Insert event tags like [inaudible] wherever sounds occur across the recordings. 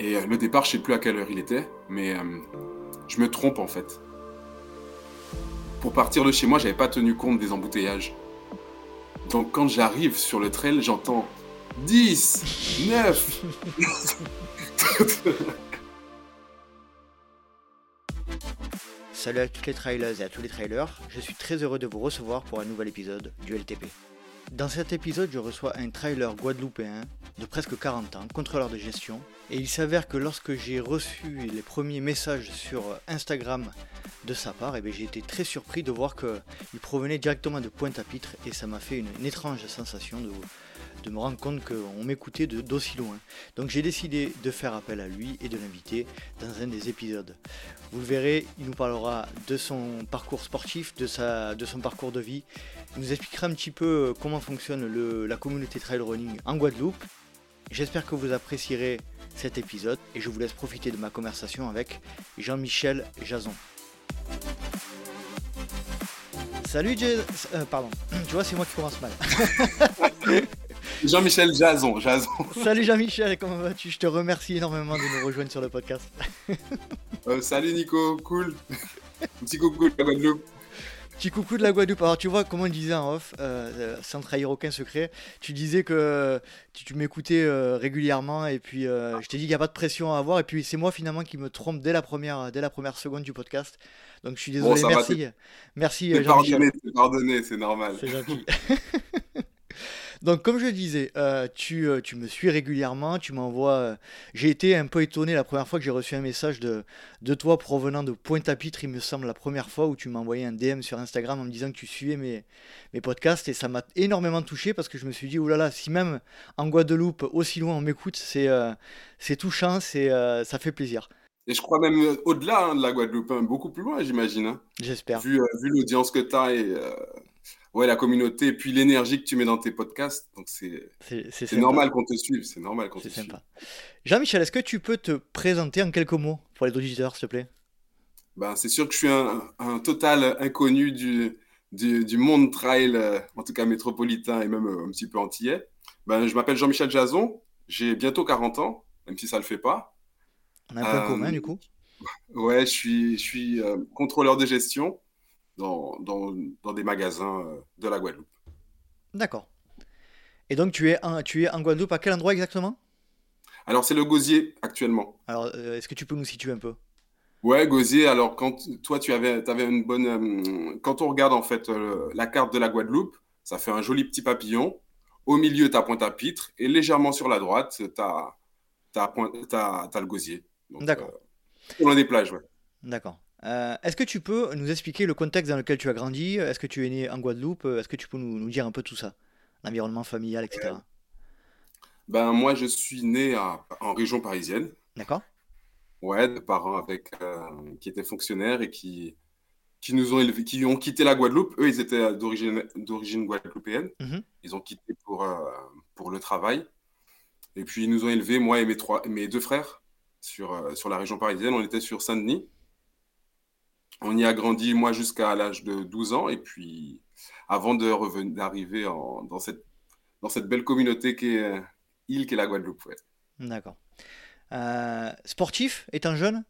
Et euh, le départ, je sais plus à quelle heure il était, mais euh, je me trompe en fait. Pour partir de chez moi, j'avais pas tenu compte des embouteillages. Donc quand j'arrive sur le trail, j'entends 10, 9. [laughs] Salut à toutes les trailers et à tous les trailers, je suis très heureux de vous recevoir pour un nouvel épisode du LTP. Dans cet épisode, je reçois un trailer guadeloupéen de presque 40 ans, contrôleur de gestion, et il s'avère que lorsque j'ai reçu les premiers messages sur Instagram de sa part, eh j'ai été très surpris de voir qu'il provenait directement de Pointe-à-Pitre, et ça m'a fait une, étrange sensation de, me rendre compte qu'on m'écoutait d'aussi loin. Donc j'ai décidé de faire appel à lui et de l'inviter dans un des épisodes. Vous le verrez, il nous parlera de son parcours sportif, de, sa, de son parcours de vie. Il nous expliquera un petit peu comment fonctionne la communauté trail running en Guadeloupe. J'espère que vous apprécierez cet épisode et je vous laisse profiter de ma conversation avec Jean-Michel Jason. Salut Jason, euh, pardon, [clears throat] tu vois c'est moi qui commence mal. [laughs] Jean-Michel Jason, Jason. Salut Jean-Michel, comment vas-tu? Je te remercie énormément de nous rejoindre sur le podcast. Euh, salut Nico, cool. Petit coucou de la Guadeloupe. Petit coucou de la Guadeloupe. Alors tu vois, comment on disait en off, euh, euh, sans trahir aucun secret, tu disais que tu, m'écoutais régulièrement et puis je t'ai dit qu'il n'y a pas de pression à avoir et puis c'est moi finalement qui me trompe dès la première, dès la première seconde du podcast. Donc je suis désolé, merci. Merci Jean-Michel. Pardonné, c'est normal. C'est gentil. [laughs] Donc, comme je disais, euh, tu, euh, tu, me suis régulièrement, tu m'envoies. Euh, j'ai été un peu étonné la première fois que j'ai reçu un message de, de toi provenant de Pointe-à-Pitre, il me semble, la première fois où tu m'as envoyé un DM sur Instagram en me disant que tu suivais mes, mes podcasts et ça m'a énormément touché parce que je me suis dit, oulala, si même en Guadeloupe, aussi loin, on m'écoute, c'est c'est touchant, c'est ça fait plaisir. Et je crois même au-delà hein, de la Guadeloupe, hein, beaucoup plus loin, j'imagine. Hein. J'espère. Vu, vu l'audience que tu as et ouais, la communauté, et puis l'énergie que tu mets dans tes podcasts. Donc c'est normal qu'on te suive. C'est normal qu'on te sympa. Jean-Michel, est-ce que tu peux te présenter en quelques mots pour les auditeurs, s'il te plaît? Ben, C'est sûr que je suis un, total inconnu du, du, monde trail, euh, en tout cas métropolitain et même euh, un petit peu antillais. Ben, je m'appelle Jean-Michel Jason, j'ai bientôt 40 ans, même si ça ne le fait pas. On a un point commun du coup? Ouais, je suis, je suis euh, contrôleur de gestion dans, dans, des magasins euh, de la Guadeloupe. D'accord. Et donc tu es, en, tu es en Guadeloupe, à quel endroit exactement? Alors c'est le Gosier actuellement. Alors euh, est-ce que tu peux nous situer un peu? Ouais, Gosier, alors quand toi tu avais, avais une bonne... Euh, quand on regarde en fait la carte de la Guadeloupe, ça fait un joli petit papillon. Au milieu, tu as Pointe-à-Pitre et légèrement sur la droite, tu as, as, le Gosier. D'accord. Euh, des plages, ouais. D'accord. Euh, est-ce que tu peux nous expliquer le contexte dans lequel tu as grandi? Est-ce que tu es né en Guadeloupe? Est-ce que tu peux nous, dire un peu tout ça? L'environnement familial, etc. Ben, moi, je suis né en région parisienne. D'accord. Ouais, de parents avec, euh, qui étaient fonctionnaires et qui, qui nous ont élevés, qui ont quitté la Guadeloupe. Eux, ils étaient d'origine, guadeloupéenne. Mm-hmm. Ils ont quitté pour, euh, pour le travail. Et puis, ils nous ont élevés, moi et mes, trois, mes deux frères, sur, sur la région parisienne. On était sur Saint-Denis. On y a grandi, moi, jusqu'à l'âge de 12 ans. Et puis, avant de revenir, d'arriver dans, cette, dans cette belle communauté qui est île, qui est la Guadeloupe. D'accord. Euh, sportif, étant jeune?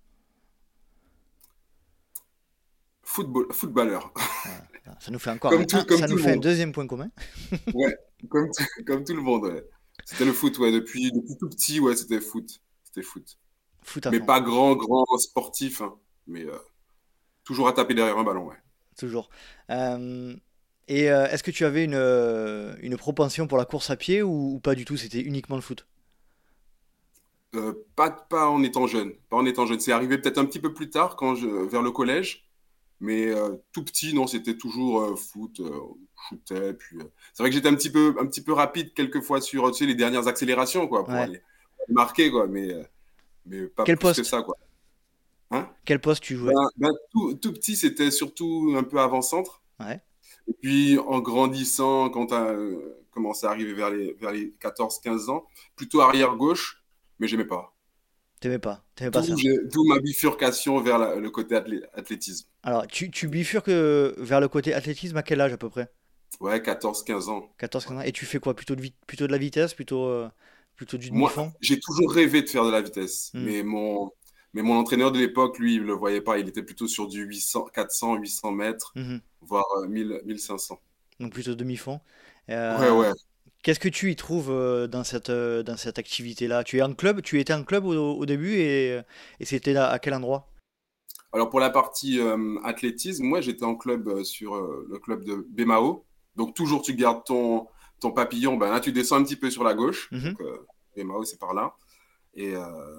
Football, Footballeur. ça nous fait encore un, ça nous fait un deuxième point commun. [laughs] ouais, comme, comme, tout le monde. C'était le foot, ouais. Depuis, depuis tout petit, ouais, c'était foot. C'était foot. foot mais pas grand, grand sportif. Hein. Mais euh, Toujours à taper derrière un ballon, ouais. Toujours. Euh, et euh, est-ce que tu avais une, euh, une, propension pour la course à pied ou, pas du tout C'était uniquement le foot? Pas, pas en étant jeune. Pas en étant jeune. C'est arrivé peut-être un petit peu plus tard, quand je, vers le collège. Mais tout petit, non, c'était toujours foot, shootais. Puis, c'est vrai que j'étais un petit peu, un petit peu rapide quelquefois sur tu sais, les dernières accélérations, quoi, pour aller marquer, quoi. Mais, mais pas Quel plus poste? que ça, quoi. Hein Quel poste tu jouais? Ben, ben, tout, petit, c'était surtout un peu avant-centre. Et puis, en grandissant, quand tu as euh, commencé à arriver vers les, vers les 14-15 ans, plutôt arrière-gauche, mais j'aimais pas. T'aimais pas, pas ça. D'où ma bifurcation vers le côté athlétisme. Alors, tu, tu bifurques euh, vers le côté athlétisme à quel âge à peu près? Ouais, 14-15 ans. 14-15 ans. Et tu fais quoi? Plutôt de, plutôt de la vitesse? Plutôt, euh, Plutôt du demi-fond? J'ai toujours rêvé de faire de la vitesse, hmm. mais mon, mais mon entraîneur de l'époque, lui, il ne le voyait pas. Il était plutôt sur du 800, 400, 800 mètres, hmm. voire 1000, 1500. Donc plutôt demi-fond. Euh, ouais, ouais. Qu'est-ce que tu y trouves euh, dans cette, euh, dans cette activité-là? Tu es en club Tu étais en club au, début et, et c'était à quel endroit? Alors pour la partie athlétisme, moi j'étais en club sur le club de Bemao. Donc toujours tu gardes ton, ton papillon, ben là tu descends un petit peu sur la gauche. Mhm. Bemao c'est par là. Et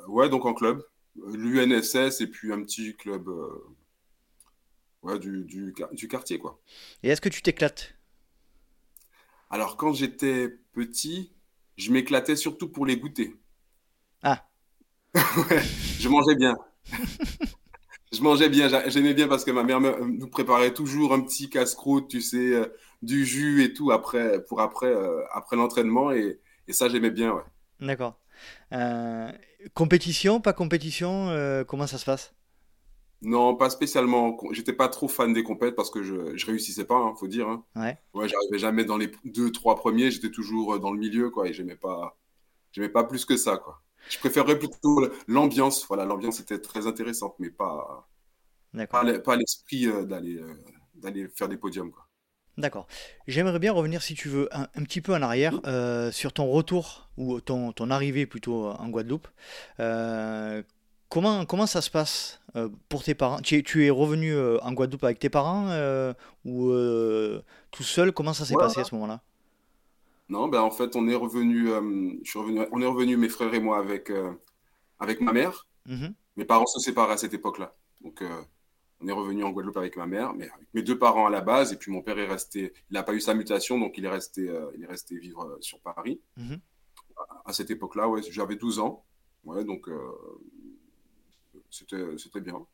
ouais, donc en club, l'UNSS et puis un petit club ouais, du, du, du quartier quoi. Et est-ce que tu t'éclates? Alors, quand j'étais petit, je m'éclatais surtout pour les goûter. Ah. [laughs] je mangeais bien. [laughs] je mangeais bien, j'aimais bien parce que ma mère nous préparait toujours un petit casse-croûte, tu sais, euh, du jus et tout après, pour après, euh, après l'entraînement. Et, ça, j'aimais bien, ouais. D'accord. Euh, compétition, pas compétition, comment ça se passe? Non, pas spécialement. J'étais pas trop fan des compètes parce que je, je réussissais pas, hein, faut dire. Hein. Ouais. Ouais, j'arrivais jamais dans les deux, trois premiers. J'étais toujours euh, dans le milieu, quoi. Et j'aimais pas, j'aimais pas plus que ça, quoi. Je préférerais plutôt l'ambiance. Voilà, l'ambiance était très intéressante, mais pas, pas l'esprit euh, d'aller, euh, d'aller faire des podiums, quoi. D'accord. J'aimerais bien revenir, si tu veux, un, petit peu en arrière sur ton retour ou ton, ton arrivée plutôt en Guadeloupe. Comment, comment ça se passe euh, pour tes parents? Tu es, tu es revenu euh, en Guadeloupe avec tes parents euh, ou tout seul? Comment ça s'est passé à ce moment-là? Non, ben en fait, on est revenu, je suis revenu, on est revenu mes frères et moi avec, avec ma mère. Mmh mes parents se séparent à cette époque-là. Donc, on est revenu en Guadeloupe avec ma mère, mais avec mes deux parents à la base. Et puis, mon père est resté, il n'a pas eu sa mutation, donc il est resté, il est resté vivre sur Paris. Mmh à, cette époque-là, ouais, j'avais 12 ans. Ouais, donc c'était bien.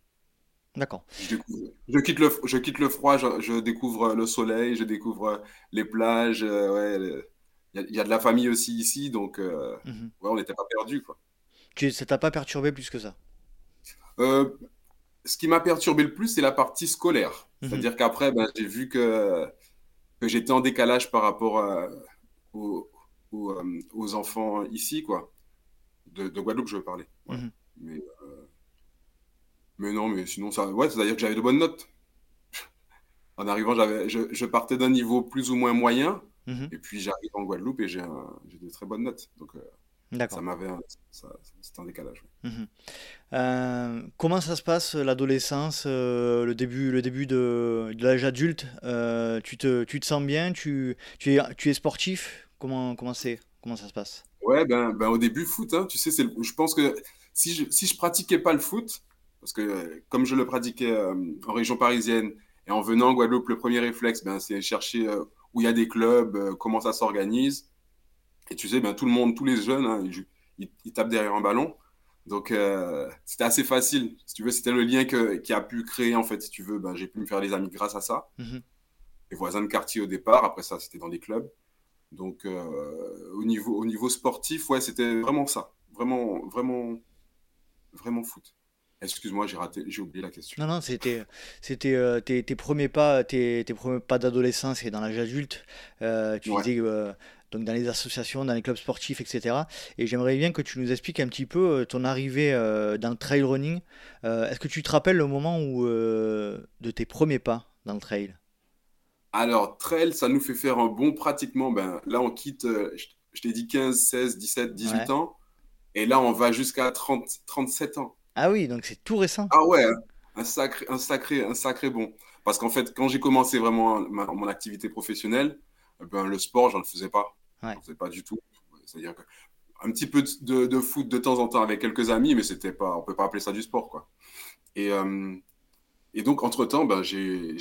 D'accord. Je, quitte le, je quitte le froid, je, découvre le soleil, je découvre les plages. Euh, il y, a de la famille aussi ici, donc euh, mhm. ouais, on n'était pas perdus. Quoi. Tu, ça t'a pas perturbé plus que ça? Euh, Ce qui m'a perturbé le plus, c'est la partie scolaire. Mhm. C'est-à-dire qu'après, ben, j'ai vu que, que j'étais en décalage par rapport aux, aux, enfants ici, quoi. De, Guadeloupe, je veux parler. Mhm. Mais mais non, mais sinon, ça. Ouais, c'est-à-dire que j'avais de bonnes notes. En arrivant, j'avais, je, je partais d'un niveau plus ou moins moyen. Mhm. Et puis j'arrive en Guadeloupe et j'ai, j'ai de très bonnes notes. Donc euh, ça m'avait. c'était un décalage. Mhm. Euh, comment ça se passe l'adolescence, euh, le début, le début de, de l'âge adulte tu, te, tu te sens bien tu, tu, es, tu es sportif? Comment, comment, c'est, comment ça se passe? Ouais, ben, ben au début, foot. Hein, tu sais, c'est, je pense que si je, si je pratiquais pas le foot, parce que comme je le pratiquais euh, en région parisienne et en venant en Guadeloupe, le premier réflexe, ben, c'est chercher euh, où il y a des clubs, euh, comment ça s'organise. Et tu sais, ben, tout le monde, tous les jeunes, hein, ils, tapent derrière un ballon. Donc, c'était assez facile. Si tu veux, c'était le lien que, qui a pu créer, en fait, si tu veux. Ben, j'ai pu me faire des amis grâce à ça. Mm Les voisins de quartier au départ. Après ça, c'était dans des clubs. Donc, au, niveau, au niveau sportif, ouais, c'était vraiment ça. Vraiment, vraiment, vraiment foot. Excuse-moi, j'ai raté, j'ai oublié la question. Non, non, c'était, c'était euh, tes, premiers pas, tes, premiers pas d'adolescence et dans l'âge adulte. Euh, tu disais euh, donc dans les associations, dans les clubs sportifs, etc. Et j'aimerais bien que tu nous expliques un petit peu ton arrivée dans le trail running. est-ce que tu te rappelles le moment où de tes premiers pas dans le trail? Alors, trail, ça nous fait faire un bon pratiquement. Ben, là, on quitte, je, t'ai dit 15, 16, 17, 18 ans. Et là, on va jusqu'à 30, 37 ans. Ah oui, donc c'est tout récent. Ah ouais, un sacré, un sacré, un sacré bon. Parce qu'en fait, quand j'ai commencé vraiment mon activité professionnelle, ben, le sport, j'en faisais pas. Ouais. Faisais pas du tout. C'est-à-dire un petit peu de, foot de temps en temps avec quelques amis, mais c'était pas, on peut pas appeler ça du sport, quoi. Et, euh, et donc, entre-temps, ben, j'ai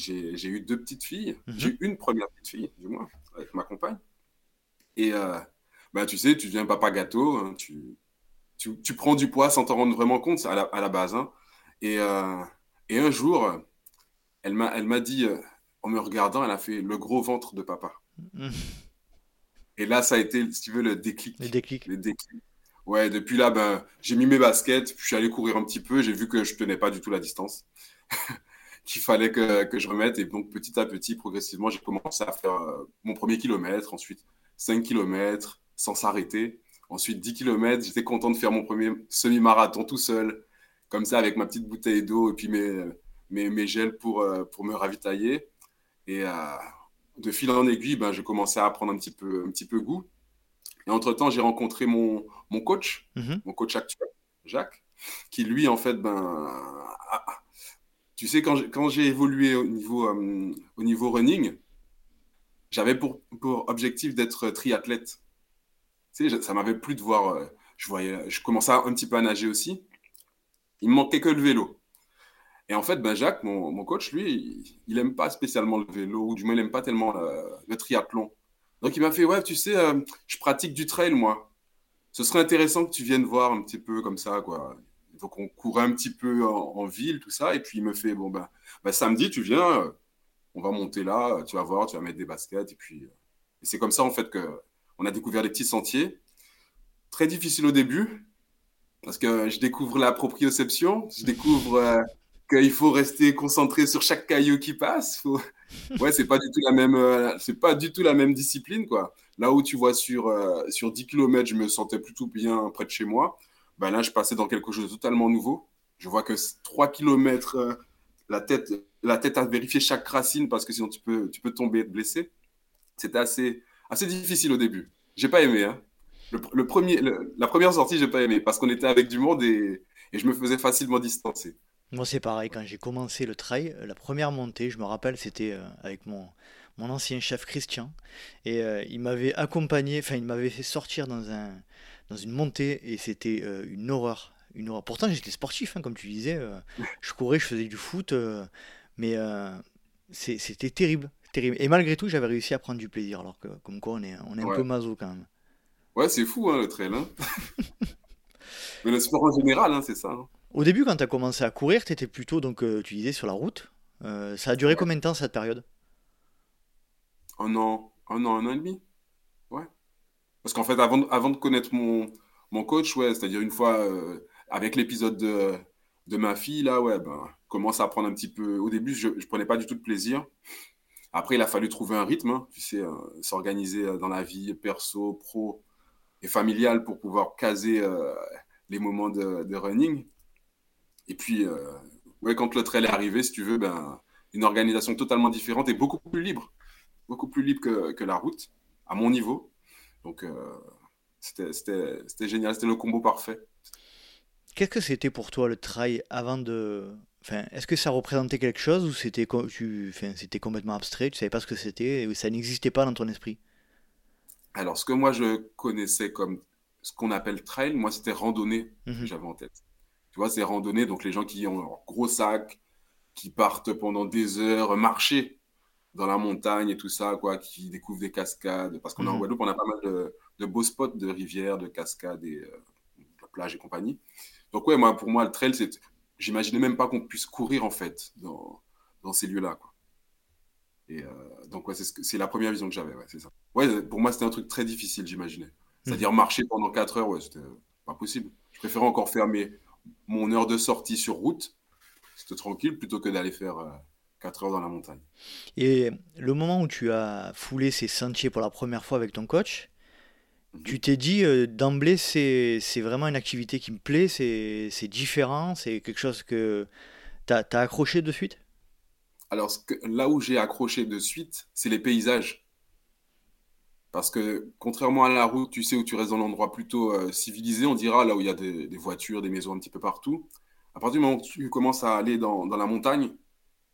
eu deux petites filles. Mhm. J'ai eu une première petite fille, du moins, avec ma compagne. Et euh, ben, tu sais, tu viens papa gâteau, hein, tu, tu, tu, prends du poids sans t'en rendre vraiment compte à la, à la base. Hein. Et, euh, et, un jour, elle m'a dit, euh, en me regardant, elle a fait le gros ventre de papa. Et là, ça a été, si tu veux, le déclic. Le déclic. Le déclic. Ouais, depuis là, ben, j'ai mis mes baskets, puis je suis allé courir un petit peu, j'ai vu que je tenais pas du tout la distance, [laughs] qu'il fallait que, que, je remette. Et donc, petit à petit, progressivement, j'ai commencé à faire euh, mon premier kilomètre, ensuite 5 kilomètres, sans s'arrêter Ensuite, 10 km, j'étais content de faire mon premier semi-marathon tout seul, comme ça, avec ma petite bouteille d'eau et puis mes, mes, mes gels pour, euh, pour me ravitailler. Et euh, de fil en aiguille, ben, je commençais à prendre un petit peu, un petit peu goût. Et entre-temps, j'ai rencontré mon, mon coach, mhm. mon coach actuel, Jacques, qui lui, en fait, ben, tu sais, quand j'ai évolué au niveau, euh, au niveau running, j'avais pour, pour objectif d'être triathlète. Tu sais, ça m'avait plu de voir, je voyais, je commençais un petit peu à nager aussi. Il me manquait que le vélo. Et en fait, ben Jacques, mon, coach, lui, il n'aime pas spécialement le vélo, ou du moins, il n'aime pas tellement le, triathlon. Donc, il m'a fait, ouais, tu sais, euh, je pratique du trail, moi. Ce serait intéressant que tu viennes voir un petit peu comme ça, quoi. Donc, on courait un petit peu en, ville, tout ça. Et puis, il me fait, bon, ben, samedi, tu viens, euh, on va monter là, tu vas voir, tu vas mettre des baskets. Et puis, euh, c'est comme ça, en fait, qu'on a découvert des petits sentiers. Très difficile au début, parce que je découvre la proprioception, je découvre qu'il faut rester concentré sur chaque caillou qui passe. Faut... [laughs] Ouais, c'est pas du tout la même, euh, c'est pas du tout la même discipline, quoi. Là où tu vois sur, euh, sur 10 km, je me sentais plutôt bien près de chez moi. Ben là, je passais dans quelque chose de totalement nouveau. Je vois que 3 km, euh, la, tête, la tête à vérifier chaque racine parce que sinon tu peux, tu peux tomber et te blesser. C'était assez, assez difficile au début. J'ai pas aimé. Hein. Le, premier, la première sortie, j'ai pas aimé parce qu'on était avec du monde et, et je me faisais facilement distancer. Moi, c'est pareil, quand j'ai commencé le trail, euh, la première montée, je me rappelle, c'était euh, avec mon, mon ancien chef Christian. Et euh, il m'avait accompagné, enfin, il m'avait fait sortir dans, un, dans une montée et c'était une horreur. Une horreur. Pourtant, j'étais sportif, hein, comme tu disais. je courais, je faisais du foot, mais c'était terrible, terrible. Et malgré tout, j'avais réussi à prendre du plaisir, alors que, comme quoi, on est, on est un peu maso quand même. Ouais, c'est fou, hein, le trail. Hein. [laughs] mais le sport en général, hein, c'est ça. Au début, quand tu as commencé à courir, tu étais plutôt, donc, euh, tu disais, sur la route. Euh, ça a duré combien de temps cette période? Un an, un an, un an et demi. Ouais. Parce qu'en fait, avant, avant de connaître mon, mon coach, ouais, c'est-à-dire une fois euh, avec l'épisode de, de ma fille, là, ouais, ben, commence à prendre un petit peu. Au début, je ne prenais pas du tout de plaisir. Après, il a fallu trouver un rythme, hein, tu sais, s'organiser dans la vie perso, pro et familiale pour pouvoir caser les moments de, de running. Et puis, euh, ouais, quand le trail est arrivé, si tu veux, ben, une organisation totalement différente et beaucoup plus libre. Beaucoup plus libre que, que la route, à mon niveau. Donc, euh, c'était génial, c'était le combo parfait. Qu'est-ce que c'était pour toi le trail avant de. Enfin, Est-ce que ça représentait quelque chose ou c'était enfin, complètement abstrait, tu savais pas ce que c'était et ça n'existait pas dans ton esprit? Alors, ce que moi je connaissais comme ce qu'on appelle trail, moi c'était randonnée que mhm. j'avais en tête. Tu vois, ces randonnées, donc les gens qui ont leur gros sac, qui partent pendant des heures marcher dans la montagne et tout ça, quoi, qui découvrent des cascades. Parce qu'on a en mhm. Guadeloupe, on a pas mal de, beaux spots de rivières, de cascades et euh, de plages et compagnie. Donc, ouais, moi, pour moi, le trail, c'est. J'imaginais même pas qu'on puisse courir, en fait, dans, dans ces lieux-là, quoi. Et euh, donc, ouais, c'est la première vision que j'avais, ouais, c'est ça. Ouais, pour moi, c'était un truc très difficile, j'imaginais. Mhm. C'est-à-dire marcher pendant 4 heures, ouais, c'était pas possible. Je préférais encore faire mes, mon heure de sortie sur route, c'était tranquille, plutôt que d'aller faire 4 euh, heures dans la montagne. Et le moment où tu as foulé ces sentiers pour la première fois avec ton coach, mhm. tu t'es dit euh, d'emblée, c'est vraiment une activité qui me plaît, c'est différent, c'est quelque chose que tu as, accroché de suite? Alors, là où j'ai accroché de suite, c'est les paysages. Parce que contrairement à la route, tu sais, où tu restes dans l'endroit plutôt euh, civilisé, on dira, là où il y a des, voitures, des maisons un petit peu partout. À partir du moment où tu commences à aller dans, la montagne,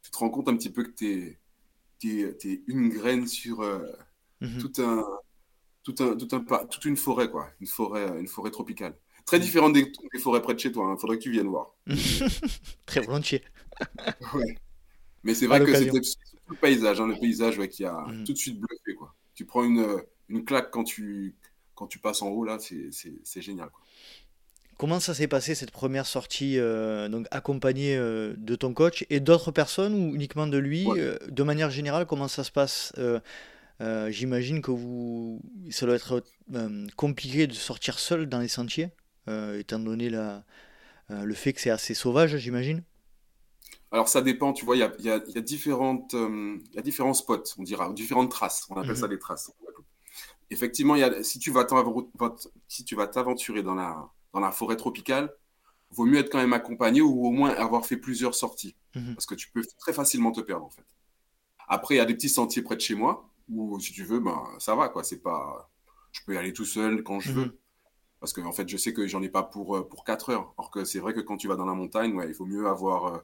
tu te rends compte un petit peu que tu es, une graine sur euh, tout un, tout un, tout un, toute une forêt, quoi. Une forêt, une forêt tropicale. Très mhm. différente des, forêts près de chez toi. Il hein. faudrait que tu viennes voir. [laughs] Très volontiers. Mais c'est vrai que c'était le paysage, hein, le paysage qui a mhm. tout de suite bluffé. Quoi. Tu prends une, une claque quand tu, quand tu passes en haut, là, c'est génial. Comment ça s'est passé cette première sortie, euh, donc accompagnée euh, de ton coach et d'autres personnes ou uniquement de lui euh, De manière générale, comment ça se passe J'imagine que vous, ça doit être compliqué de sortir seul dans les sentiers, étant donné la, le fait que c'est assez sauvage, j'imagine? Alors ça dépend, tu vois, il y a, y, a, y, différentes, y a différents spots, on dira, différentes traces, on appelle ça mhm. des traces. effectivement, y a, si tu vas t'aventurer dans la, dans la forêt tropicale, vaut mieux être quand même accompagné ou au moins avoir fait plusieurs sorties. Mhm. Parce que tu peux très facilement te perdre, en fait. Après, il y a des petits sentiers près de chez moi où, si tu veux, ben, ça va, quoi. C'est pas... Je peux y aller tout seul quand je veux. Mhm. Parce que, en fait, je sais que j'en ai pas pour, euh, pour 4 heures. Or que c'est vrai que quand tu vas dans la montagne, ouais, il vaut mieux avoir euh,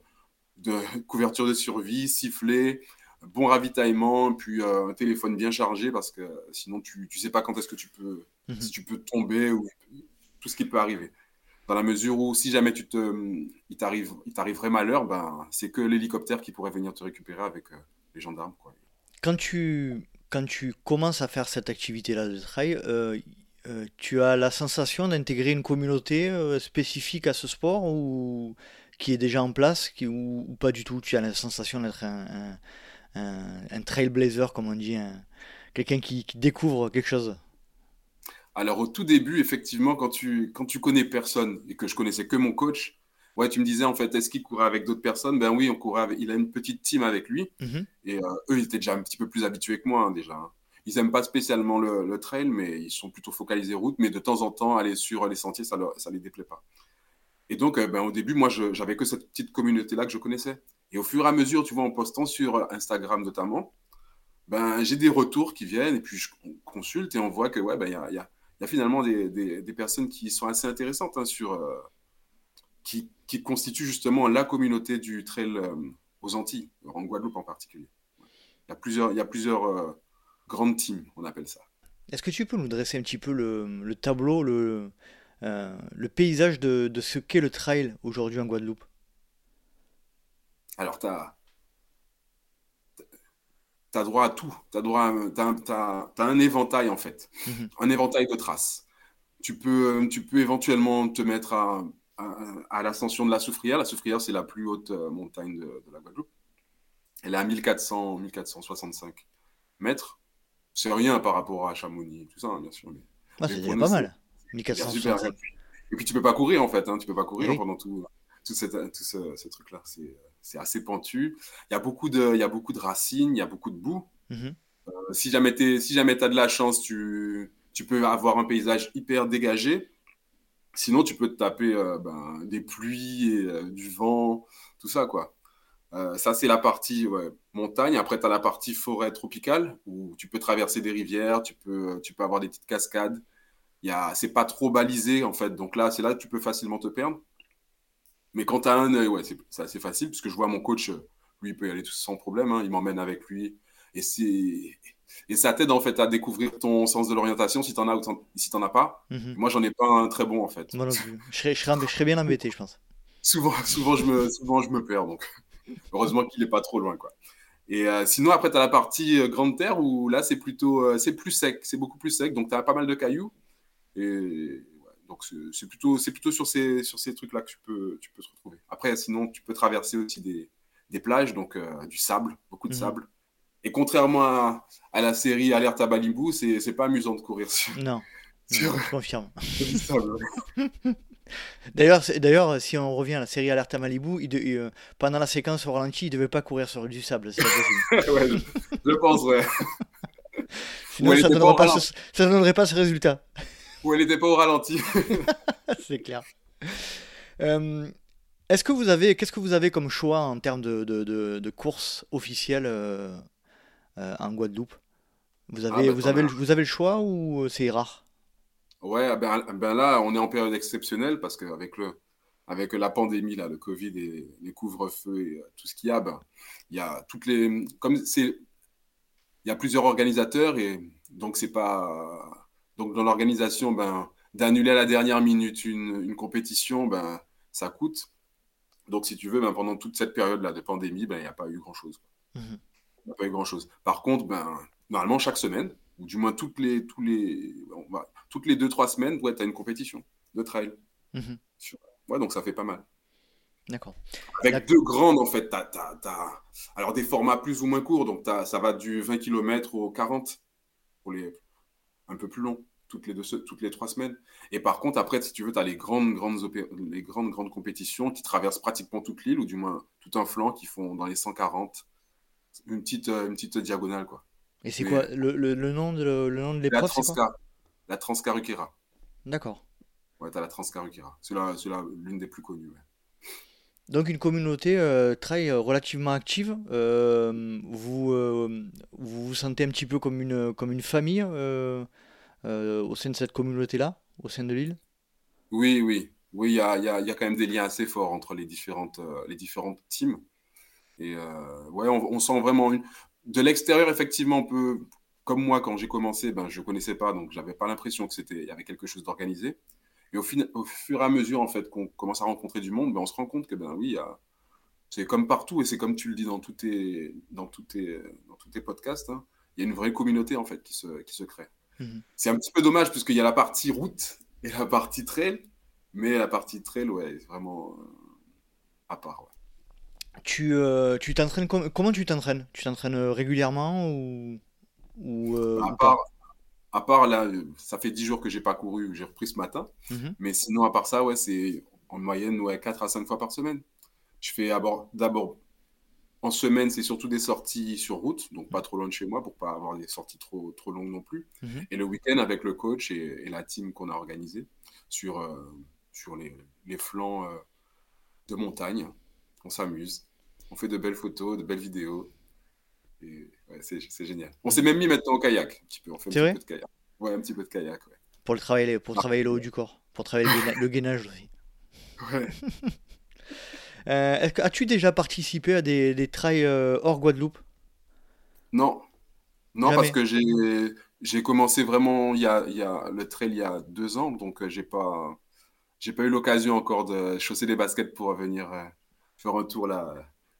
de couverture de survie, siffler, bon ravitaillement, puis euh, un téléphone bien chargé parce que sinon tu ne sais pas quand est-ce que tu peux, mhm. si tu peux tomber ou tout ce qui peut arriver. Dans la mesure où si jamais tu te, il t'arrive, il t'arriverait malheur, ben c'est que l'hélicoptère qui pourrait venir te récupérer avec euh, les gendarmes. Quoi. Quand tu, quand tu commences à faire cette activité-là de trail, euh, tu as la sensation d'intégrer une communauté spécifique à ce sport ou qui est déjà en place qui, ou, pas du tout Tu as la sensation d'être un, un, trailblazer, comme on dit, quelqu'un qui, découvre quelque chose Alors, au tout début, effectivement, quand tu, quand tu connais personne et que je connaissais que mon coach, ouais, tu me disais en fait, est-ce qu'il courait avec d'autres personnes? Ben oui, on courait avec, il a une petite team avec lui. Mhm. Et euh, eux, ils étaient déjà un petit peu plus habitués que moi, hein, déjà. Hein. Ils n'aiment pas spécialement le, trail, mais ils sont plutôt focalisés route. Mais de temps en temps, aller sur les sentiers, ça ne les déplaît pas. Et donc, euh, ben, au début, moi, j'avais que cette petite communauté-là que je connaissais. Et au fur et à mesure, tu vois, en postant sur Instagram notamment, ben, j'ai des retours qui viennent et puis je consulte et on voit que ouais, ben, y, a, y, a, finalement des, personnes qui sont assez intéressantes hein, sur, euh, qui, qui, constituent justement la communauté du trail euh, aux Antilles, en Guadeloupe en particulier. Il y a plusieurs, y a plusieurs euh, grandes teams, on appelle ça. Est-ce que tu peux nous dresser un petit peu le, le tableau, le, le paysage de, de ce qu'est le trail aujourd'hui en Guadeloupe alors, tu as, droit à tout. Tu as, un éventail, en fait. Mhm. Un éventail de traces. Tu peux, tu peux éventuellement te mettre à, à, l'ascension de la Soufrière. La Soufrière, c'est la plus haute euh, montagne de, la Guadeloupe. Elle est à 1400, 1465 mètres. C'est rien par rapport à Chamonix, tout ça, hein, bien sûr. Mais, ah, c'est pas mal. 1465. Et puis, tu peux pas courir, en fait. Hein. Tu peux pas courir pendant tout, tout, tout ce truc-là. C'est c'est assez pentu. Il y, a beaucoup de, il y a beaucoup de racines, il y a beaucoup de boue. Mhm. Euh, si jamais tu si jamais as de la chance, tu, tu peux avoir un paysage hyper dégagé. Sinon, tu peux te taper euh, ben, des pluies, et, euh, du vent, tout ça. quoi. ça, c'est la partie montagne. Après, tu as la partie forêt tropicale où tu peux traverser des rivières, tu peux, tu peux avoir des petites cascades. C'est pas trop balisé, en fait. Donc là, c'est là que tu peux facilement te perdre. Mais quand tu as un œil, ouais, c'est assez facile, parce que je vois mon coach, lui, il peut y aller sans problème, hein, il m'emmène avec lui. Et, et ça t'aide en fait à découvrir ton sens de l'orientation si tu en as ou si tu n'en as pas. Mhm. Moi, j'en ai pas un très bon en fait. Je serais, je, serais, bien embêté, je pense. souvent, souvent, je me, souvent, je me perds, donc heureusement qu'il n'est pas trop loin. quoi. Et euh, sinon, après, tu as la partie euh, Grande Terre où là, c'est plutôt euh, c'est plus sec, c'est beaucoup plus sec, donc tu as pas mal de cailloux. Et donc c'est plutôt, plutôt sur ces, sur ces trucs-là que tu peux, tu peux te retrouver. Après, sinon, tu peux traverser aussi des, des plages, donc euh, du sable, beaucoup de mhm. sable. Et contrairement à, à, la série Alerte à Malibu, c'est pas amusant de courir sur. Non, [laughs] je confirme. [laughs] [laughs] D'ailleurs, d'ailleurs, si on revient à la série Alerte à Malibu, il euh, pendant la séquence au ralenti, il devait pas courir sur du sable. ouais, je, je, pense, ouais. Sinon, ça ne donnerait pas ce résultat. Ou elle n'était pas au ralenti. [laughs] c'est clair. Euh, est-ce que vous avez, qu'est-ce que vous avez comme choix en termes de, de, de, courses officielles euh, euh, en Guadeloupe? Vous avez, ah, bah, vous, avez le, vous avez le choix ou c'est rare? Ouais, ben, ben, là, on est en période exceptionnelle parce qu'avec le, avec la pandémie, là, le Covid et les couvre-feux et tout ce qu'il y a, ben, il y a toutes les, comme c'est, il y a plusieurs organisateurs et donc c'est pas, donc, dans l'organisation, ben, d'annuler à la dernière minute une, compétition, ben, ça coûte. Donc, si tu veux, ben, pendant toute cette période-là de pandémie, ben, il n'y a pas eu grand-chose. Mhm. Il n'y a pas eu grand-chose. Par contre, ben, normalement, chaque semaine, ou du moins toutes les, tous les, toutes les deux, trois semaines, tu as une compétition de trail. Mhm. Ouais, donc ça fait pas mal. D'accord. Avec deux grandes, en fait. Alors, des formats plus ou moins courts. Donc, ça va du 20 km au 40 pour les un peu plus longs toutes les, deux, toutes les trois semaines. Et par contre, après, si tu veux, tu as les grandes, grandes, les grandes, grandes compétitions qui traversent pratiquement toute l'île, ou du moins tout un flanc, qui font dans les 140, une petite, euh, une petite diagonale. quoi. Et c'est quoi le, le, nom de le, nom de l'épreuve La Transcaruquera. D'accord. Ouais, t'as la Transcaruquera. C'est l'une des plus connues. Donc une communauté euh, euh, relativement active. Euh, vous, vous vous sentez un petit peu comme une, comme une famille au sein de cette communauté-là, au sein de l'île Oui, oui. Oui, il y a, y, a, quand même des liens assez forts entre les différentes, les différentes teams. Et ouais, on, on, sent vraiment une... De l'extérieur, effectivement, on peut... Comme moi, quand j'ai commencé, ben, je ne connaissais pas, donc j'avais pas l'impression que c'était, y avait quelque chose d'organisé. Et au, au, fur et à mesure, en fait, qu'on commence à rencontrer du monde, ben, on se rend compte que, ben oui, c'est comme partout, et c'est comme tu le dis dans tous tes, dans tous tes, dans tous tes podcasts, hein, il y a une vraie communauté, en fait, qui se, qui se crée. Mhm. C'est un petit peu dommage, puisqu'il y a la partie route et la partie trail, mais la partie trail, ouais, c'est vraiment euh, à part, Tu euh, tu t'entraînes comment tu t'entraînes? Tu t'entraînes euh, régulièrement ou, ou, à, part, à part là, ça fait 10 jours que j'ai pas couru, j'ai repris ce matin. Mhm. Mais sinon, à part ça, ouais, c'est en moyenne ouais, 4 à 5 fois par semaine. Je fais d'abord, en semaine, c'est surtout des sorties sur route, donc pas trop loin de chez moi pour pas avoir des sorties trop, trop longues non plus. Mhm. Et le week-end, avec le coach et, la team qu'on a organisée sur, euh, sur les, les flancs euh, de montagne, on s'amuse. On fait de belles photos, de belles vidéos. C'est génial. On s'est même mis maintenant au kayak. Un petit peu. On fait un petit peu de kayak. Ouais, un petit peu de kayak. Ouais. Pour, le travailler, pour travailler le haut du corps. Pour travailler le, gainage aussi. Ouais. [laughs] euh, As-tu déjà participé à des, des trails euh, hors Guadeloupe? Non. Non, parce que j'ai commencé vraiment il y, a, il y a le trail il y a deux ans. Donc, euh, j'ai pas, j'ai pas eu l'occasion encore de chausser des baskets pour venir euh, faire un tour là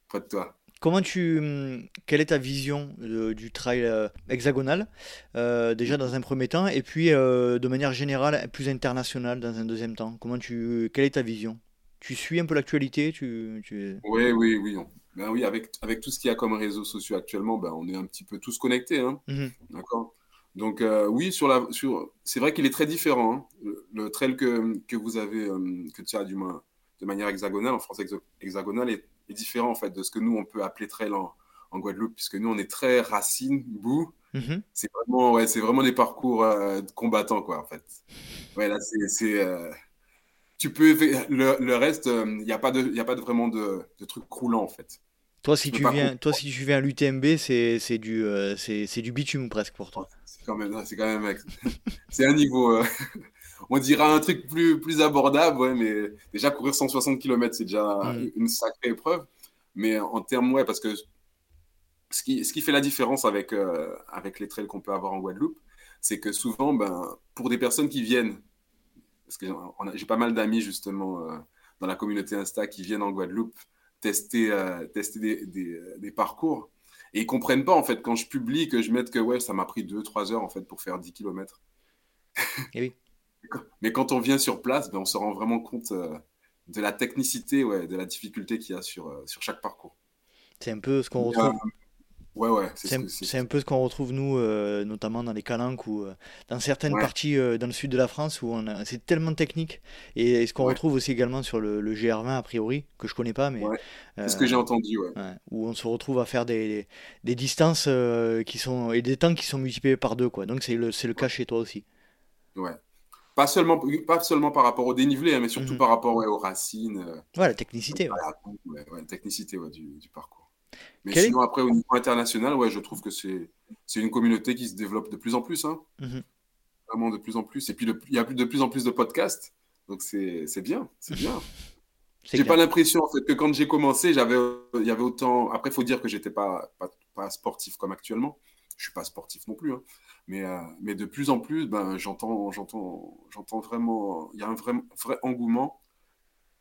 près de toi. Comment tu, hum, quelle est ta vision du trail euh, hexagonal euh, déjà dans un premier temps et puis euh, de manière générale plus internationale dans un deuxième temps? Comment tu, quelle est ta vision? Tu suis un peu l'actualité tu, Oui, oui, oui. Ben oui, avec, avec tout ce qu'il y a comme réseaux sociaux actuellement, ben, on est un petit peu tous connectés. Hein. Mmh D'accord? Donc oui, sur la, sur, c'est vrai qu'il est très différent. Hein. Le, trail que, que vous avez, que tu as du moins de manière hexagonale, en France hexagonale, est est différent en fait de ce que nous on peut appeler trail en, en Guadeloupe, puisque nous on est très racine, boue. Mhm. C'est vraiment, ouais, c'est vraiment des parcours euh, combattants quoi en fait. Ouais, là c'est, euh, tu peux le, le reste, il euh, n'y a pas de, il a pas de, vraiment de, de trucs croulants en fait. Toi, si tu, viens, toi, si tu viens à l'UTMB, c'est, c'est du, c'est, du bitume presque pour toi. C'est quand même, c'est quand même, [laughs] c'est un niveau, [laughs] on dira un truc plus, plus abordable, ouais, mais déjà courir 160 km, c'est déjà mm. une sacrée épreuve. Mais en termes, ouais, parce que ce qui, ce qui fait la différence avec, euh, avec les trails qu'on peut avoir en Guadeloupe, c'est que souvent, ben, pour des personnes qui viennent, parce que j'ai pas mal d'amis justement euh, dans la communauté Insta qui viennent en Guadeloupe tester, euh, tester des, des, des, parcours, et ils comprennent pas en fait quand je publie que je mette que ouais, ça m'a pris 2-3 heures en fait pour faire 10 km. Et oui. Mais quand on vient sur place, ben, on se rend vraiment compte euh, de la technicité, ouais, de la difficulté qu'il y a sur, euh, sur chaque parcours. C'est un peu ce qu'on retrouve. ouais, ouais, c'est un, peu ce qu'on retrouve nous, euh, notamment dans les calanques ou dans certaines parties dans le sud de la France où c'est tellement technique. Et, ce qu'on retrouve aussi également sur le, GR20 a priori, que je connais pas, mais. c'est ce que j'ai entendu. Où on se retrouve à faire des, des, distances qui sont et des temps qui sont multipliés par deux, quoi. Donc c'est le, le cas chez toi aussi. Ouais. Pas seulement, pas seulement par rapport au dénivelé, hein, mais surtout mhm. par rapport aux racines. Euh, ouais, la technicité. Ouais. la technicité du, du, parcours. Mais sinon, après, au niveau international, ouais, je trouve que c'est une communauté qui se développe de plus en plus. Hein. Mhm. Vraiment de plus en plus. Et puis, il y a de plus en plus de podcasts. Donc, c'est bien. C'est bien. [laughs] J'ai pas l'impression en fait, que quand j'ai commencé, j'avais, il y avait autant. Après, il faut dire que j'étais pas, pas, pas, sportif comme actuellement. Je suis pas sportif non plus. Hein. Mais, euh, mais de plus en plus, ben, j'entends, j'entends, j'entends vraiment, il y a un vrai, vrai engouement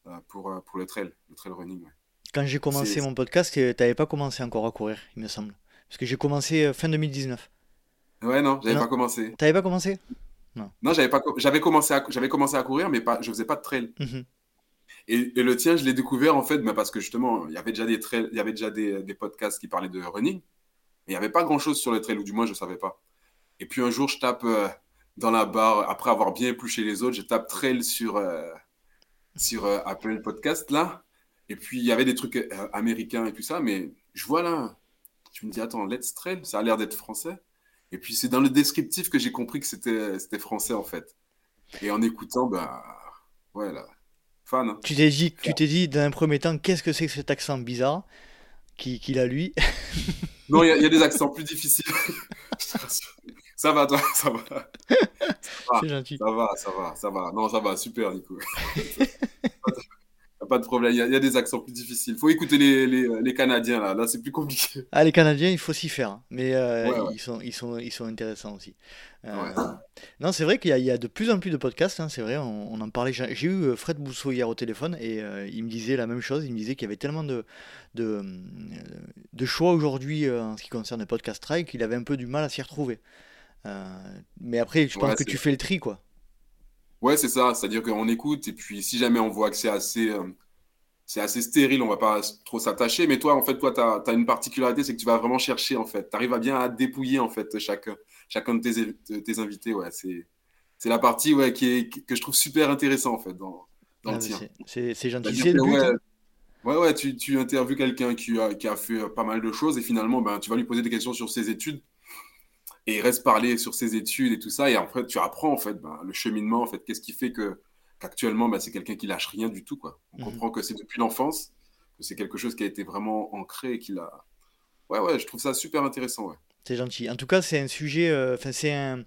euh, pour, euh, pour le trail, le trail running. Quand j'ai commencé mon podcast, tu n'avais pas commencé encore à courir, il me semble. Parce que j'ai commencé fin 2019. Ouais, non, j'avais pas commencé. T'avais pas commencé? Non. Non, j'avais pas, j'avais commencé à, j'avais commencé à courir, mais pas, je faisais pas de trail. Mhm. Et, et, le tien, je l'ai découvert en fait, ben, parce que justement, il y avait déjà des trails, il y avait déjà des, des podcasts qui parlaient de running, mais il n'y avait pas grand chose sur le trail, ou du moins je savais pas. Et puis un jour, je tape euh, dans la barre, après avoir bien épluché les autres, je tape trail sur, euh, sur euh, Apple Podcast là. Et puis il y avait des trucs américains et tout ça, mais je vois là, je me dis, attends, Let's Trail, ça a l'air d'être français. Et puis c'est dans le descriptif que j'ai compris que c'était français en fait. Et en écoutant, bah, ouais, là, fan. Hein. Tu t'es dit, tu t'es dit dans un premier temps, qu'est-ce que c'est que cet accent bizarre qu'il a lui? Non, il y, a des accents plus difficiles. [laughs] ça va, toi, [laughs] ça va. C'est gentil. Ça va, ça va, ça va. Non, ça va, super, Nico. [laughs] pas de problème. Il y, a, des accents plus difficiles. Il faut écouter les, les, les, Canadiens, là. Là, c'est plus compliqué. Ah, les Canadiens, il faut s'y faire. Hein. Mais euh, Ils, sont, ils, sont, ils sont intéressants aussi. Euh, non, c'est vrai qu'il y, y, a de plus en plus de podcasts. Hein, c'est vrai, on, on, en parlait. J'ai eu euh, Fred Bousseau hier au téléphone et il me disait la même chose. Il me disait qu'il y avait tellement de, de, de choix aujourd'hui en ce qui concerne le podcast try qu'il avait un peu du mal à s'y retrouver. Mais après, je pense que tu fais le tri, quoi. Ouais, c'est ça. C'est-à-dire qu'on écoute et puis si jamais on voit que c'est assez, euh, c'est assez stérile, on va pas trop s'attacher. Mais toi, en fait, toi, tu as, une particularité, c'est que tu vas vraiment chercher, en fait. Tu arrives à bien à dépouiller, en fait, chaque, chacun de tes, tes invités. Ouais, c'est, la partie ouais, qui est, que je trouve super intéressant, en fait, dans, dans le ah, tien. C'est, gentil. C'est le but. Hein. Ouais, ouais, tu, tu interviews quelqu'un qui a, qui a fait pas mal de choses et finalement, ben, tu vas lui poser des questions sur ses études et il reste parler sur ses études et tout ça. Et après, tu apprends en fait ben, le cheminement, en fait, qu'est-ce qui fait que qu'actuellement, ben, c'est quelqu'un qui lâche rien du tout. Quoi. On mhm. comprend que c'est depuis l'enfance, que c'est quelque chose qui a été vraiment ancré et qu'il a. Ouais, ouais, je trouve ça super intéressant. Ouais. C'est gentil. En tout cas, c'est un sujet. Euh, enfin, c'est un.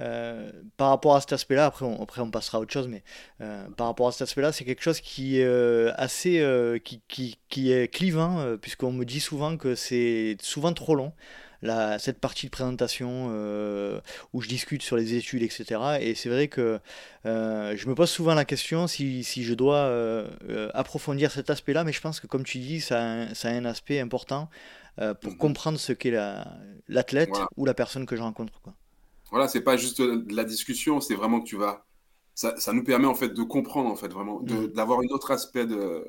Euh, par rapport à cet aspect-là, après on, après on passera à autre chose, mais euh, par rapport à cet aspect-là, c'est quelque chose qui est assez, qui, qui, qui, est clivant, puisqu'on me dit souvent que c'est souvent trop long cette partie de présentation euh, où je discute sur les études, etc. Et c'est vrai que euh, je me pose souvent la question si, si je dois euh, approfondir cet aspect-là, mais je pense que comme tu dis, ça a un, ça a un aspect important pour mhm. comprendre ce qu'est l'athlète ou la personne que je rencontre. Quoi. Voilà, c'est pas juste de la discussion, c'est vraiment que tu vas... Ça, ça, nous permet en fait de comprendre en fait vraiment, mhm. d'avoir un autre aspect de,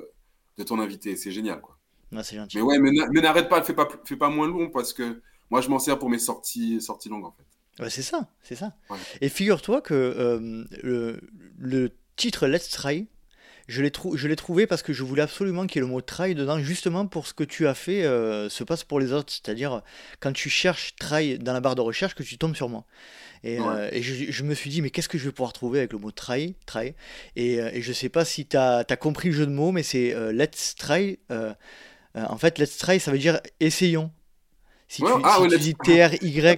de ton invité. C'est génial quoi. gentil. Mais ouais, mais n'arrête pas, fais pas, fais pas moins long parce que moi, je m'en sers pour mes sorties, sorties longues, en fait. c'est ça, c'est ça. Et figure-toi que euh, le, le, titre Let's Try, je l'ai, trouvé parce que je voulais absolument qu'il y ait le mot try dedans, justement pour ce que tu as fait euh, se passe pour les autres. C'est-à-dire, quand tu cherches try dans la barre de recherche, que tu tombes sur moi. Et, euh, et je, je, me suis dit, mais qu'est-ce que je vais pouvoir trouver avec le mot try, try? Et, et je sais pas si tu as, compris le jeu de mots, mais c'est let's try. en fait, let's try, ça veut dire essayons. Si tu, ah, dis TRY,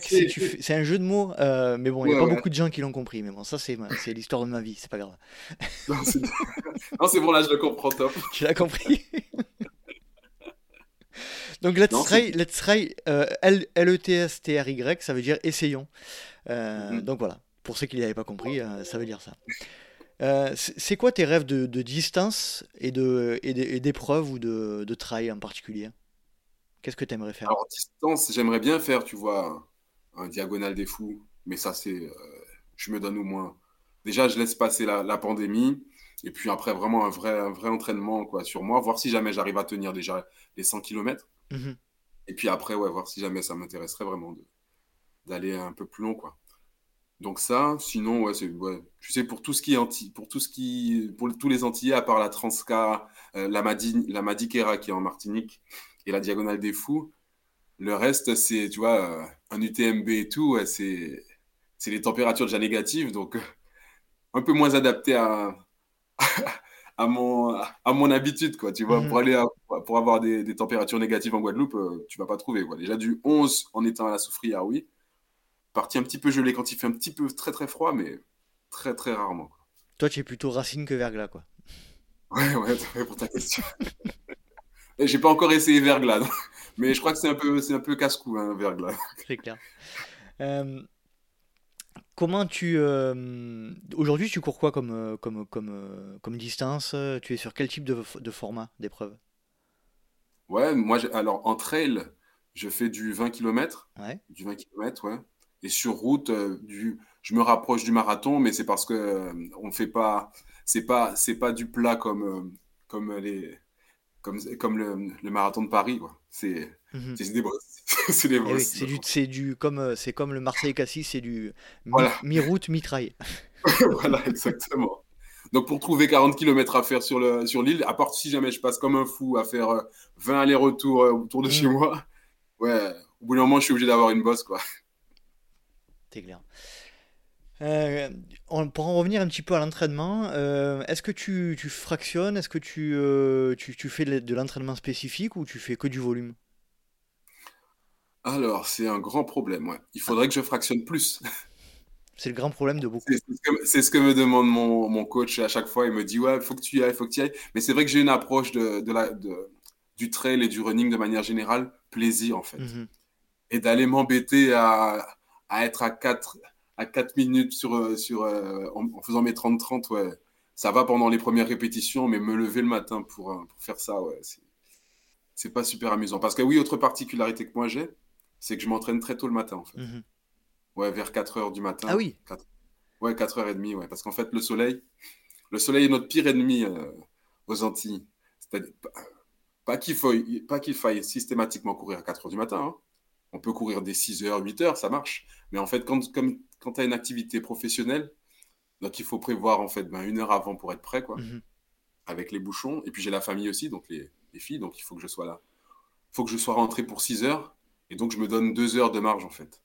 c'est un jeu de mots, euh, mais bon, il n'y a pas beaucoup de gens qui l'ont compris. Mais bon, ça, c'est l'histoire de ma vie, c'est pas grave. [laughs] non, c'est bon, là, je le comprends top. [laughs] Tu l'as compris [laughs] Donc, Let's Try, let's try euh, L-E-T-S-T-R-Y, ça veut dire essayons. Euh, mhm. Donc voilà, pour ceux qui n'avaient pas compris, ça veut dire ça. c'est quoi tes rêves de, distance et d'épreuve de, et ou de, de try en particulier? Qu'est-ce que tu aimerais faire? Alors, distance, j'aimerais bien faire, tu vois, un, diagonal des fous. Mais ça, c'est. Euh, je me donne au moins. Déjà, je laisse passer la, pandémie. Et puis après, vraiment un vrai, un vrai entraînement quoi, sur moi. Voir si jamais j'arrive à tenir déjà les 100 km. Mhm. Et puis après, ouais, voir si jamais ça m'intéresserait vraiment d'aller un peu plus long. quoi. Donc ça, sinon, ouais, c'est, ouais, tu sais, pour tout ce qui est anti, pour tout ce qui, pour tous les Antillais, à part la Transca, euh, la, Madi, la Madiquera qui est en Martinique, et la Diagonale des Fous. Le reste, c'est, tu vois, euh, un UTMB et tout, c'est, c'est les températures déjà négatives, donc euh, un peu moins adapté à, [laughs] à, mon, à mon habitude, quoi. Tu vois, mhm. pour, aller pour avoir des, des, températures négatives en Guadeloupe, euh, tu vas pas trouver. Quoi. Déjà du 11 en étant à la soufrière, oui. Partie un petit peu gelée quand il fait un petit peu très très froid, mais très très rarement. Toi, tu es plutôt racine que verglas, quoi. Ouais, ouais, [laughs] pour ta question. J'ai pas encore essayé Verglas, [laughs] mais je crois que c'est un peu, c'est un peu casse-cou, hein, Verglas. [laughs] C'est clair. Euh, comment tu. Euh, aujourd'hui, tu cours quoi comme, euh, comme, comme, comme distance? Tu es sur quel type de, de format d'épreuve? Ouais, moi, alors en trail, je fais du 20 km. Ouais. Du 20 km, ouais. Et sur route, du, je me rapproche du marathon, mais c'est parce que on fait pas. C'est pas, c'est pas du plat comme, comme les comme, comme le, le, marathon de Paris, quoi. C'est mhm. des bosses. c'est des bosses. [laughs] c'est du, c'est du, comme, euh, c'est comme le Marseille-Cassis, c'est du [laughs] mi-route, mi-trail. [laughs] voilà, exactement. Donc pour trouver 40 km à faire sur l'île, sur à part si jamais je passe comme un fou à faire 20 euh, allers-retours euh, autour de chez mhm. moi, ouais, au bout d'un moment, je suis obligé d'avoir une bosse, quoi. C'est clair. Euh, on, pour en revenir un petit peu à l'entraînement, euh, est-ce que tu, tu fractionnes? Est-ce que tu, euh, tu, tu, fais de l'entraînement spécifique ou tu fais que du volume? Alors, c'est un grand problème, ouais. Il faudrait que je fractionne plus. [laughs] C'est le grand problème de beaucoup. C'est ce, que me demande mon, mon, coach à chaque fois. Il me dit, ouais, il faut que tu y ailles, il faut que tu y ailles. Mais c'est vrai que j'ai une approche de, de la, de, du trail et du running de manière générale, plaisir en fait. Mhm. Et d'aller m'embêter à, à être à 4 à 4 minutes sur, euh, sur, euh, en, faisant mes 30-30, ouais, ça va pendant les premières répétitions, mais me lever le matin pour, euh, pour faire ça, ouais, c'est pas super amusant. Parce que oui, autre particularité que moi j'ai, c'est que je m'entraîne très tôt le matin, en fait. Mhm. Ouais, vers 4 heures du matin. Ah oui 4... Ouais, 4h30, ouais. Parce qu'en fait, le soleil, le soleil est notre pire ennemi aux Antilles. C'est-à-dire, pas qu'il faille, pas qu'il faille systématiquement courir à 4 heures du matin. Hein. On peut courir des 6 heures, 8 heures, ça marche. Mais en fait, quand, comme, quand tu as une activité professionnelle, donc il faut prévoir en fait ben, une heure avant pour être prêt, quoi, mhm. avec les bouchons. Et puis j'ai la famille aussi, donc les, filles, donc il faut que je sois là. Il faut que je sois rentré pour 6 heures, et donc je me donne 2 heures de marge en fait.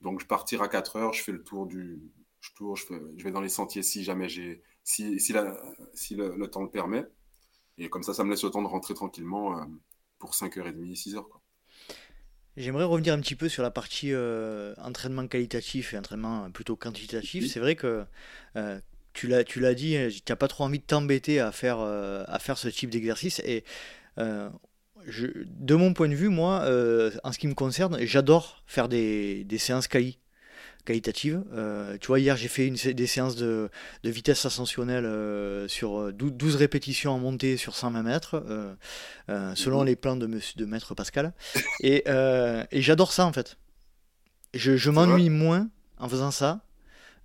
Donc je partir à 4 heures, je fais le tour du. Je tourne, je, je vais dans les sentiers si jamais j'ai. Si, si, la, si le, temps le permet. Et comme ça, ça me laisse le temps de rentrer tranquillement euh, pour 5h30, 6h. Quoi. J'aimerais revenir un petit peu sur la partie euh, entraînement qualitatif et entraînement plutôt quantitatif. C'est vrai que euh, tu l'as, tu l'as dit, tu n'as pas trop envie de t'embêter à faire, euh, à faire ce type d'exercice. Et je, de mon point de vue, moi, en ce qui me concerne, j'adore faire des, des séances quali qualitative. Euh, tu vois, hier j'ai fait une, des séances de, de vitesse ascensionnelle euh, sur 12, euh, répétitions en montée sur 120 mètres, selon mhm. les plans de, de Maître Pascal. Et, et j'adore ça en fait. Je, je m'ennuie moins en faisant ça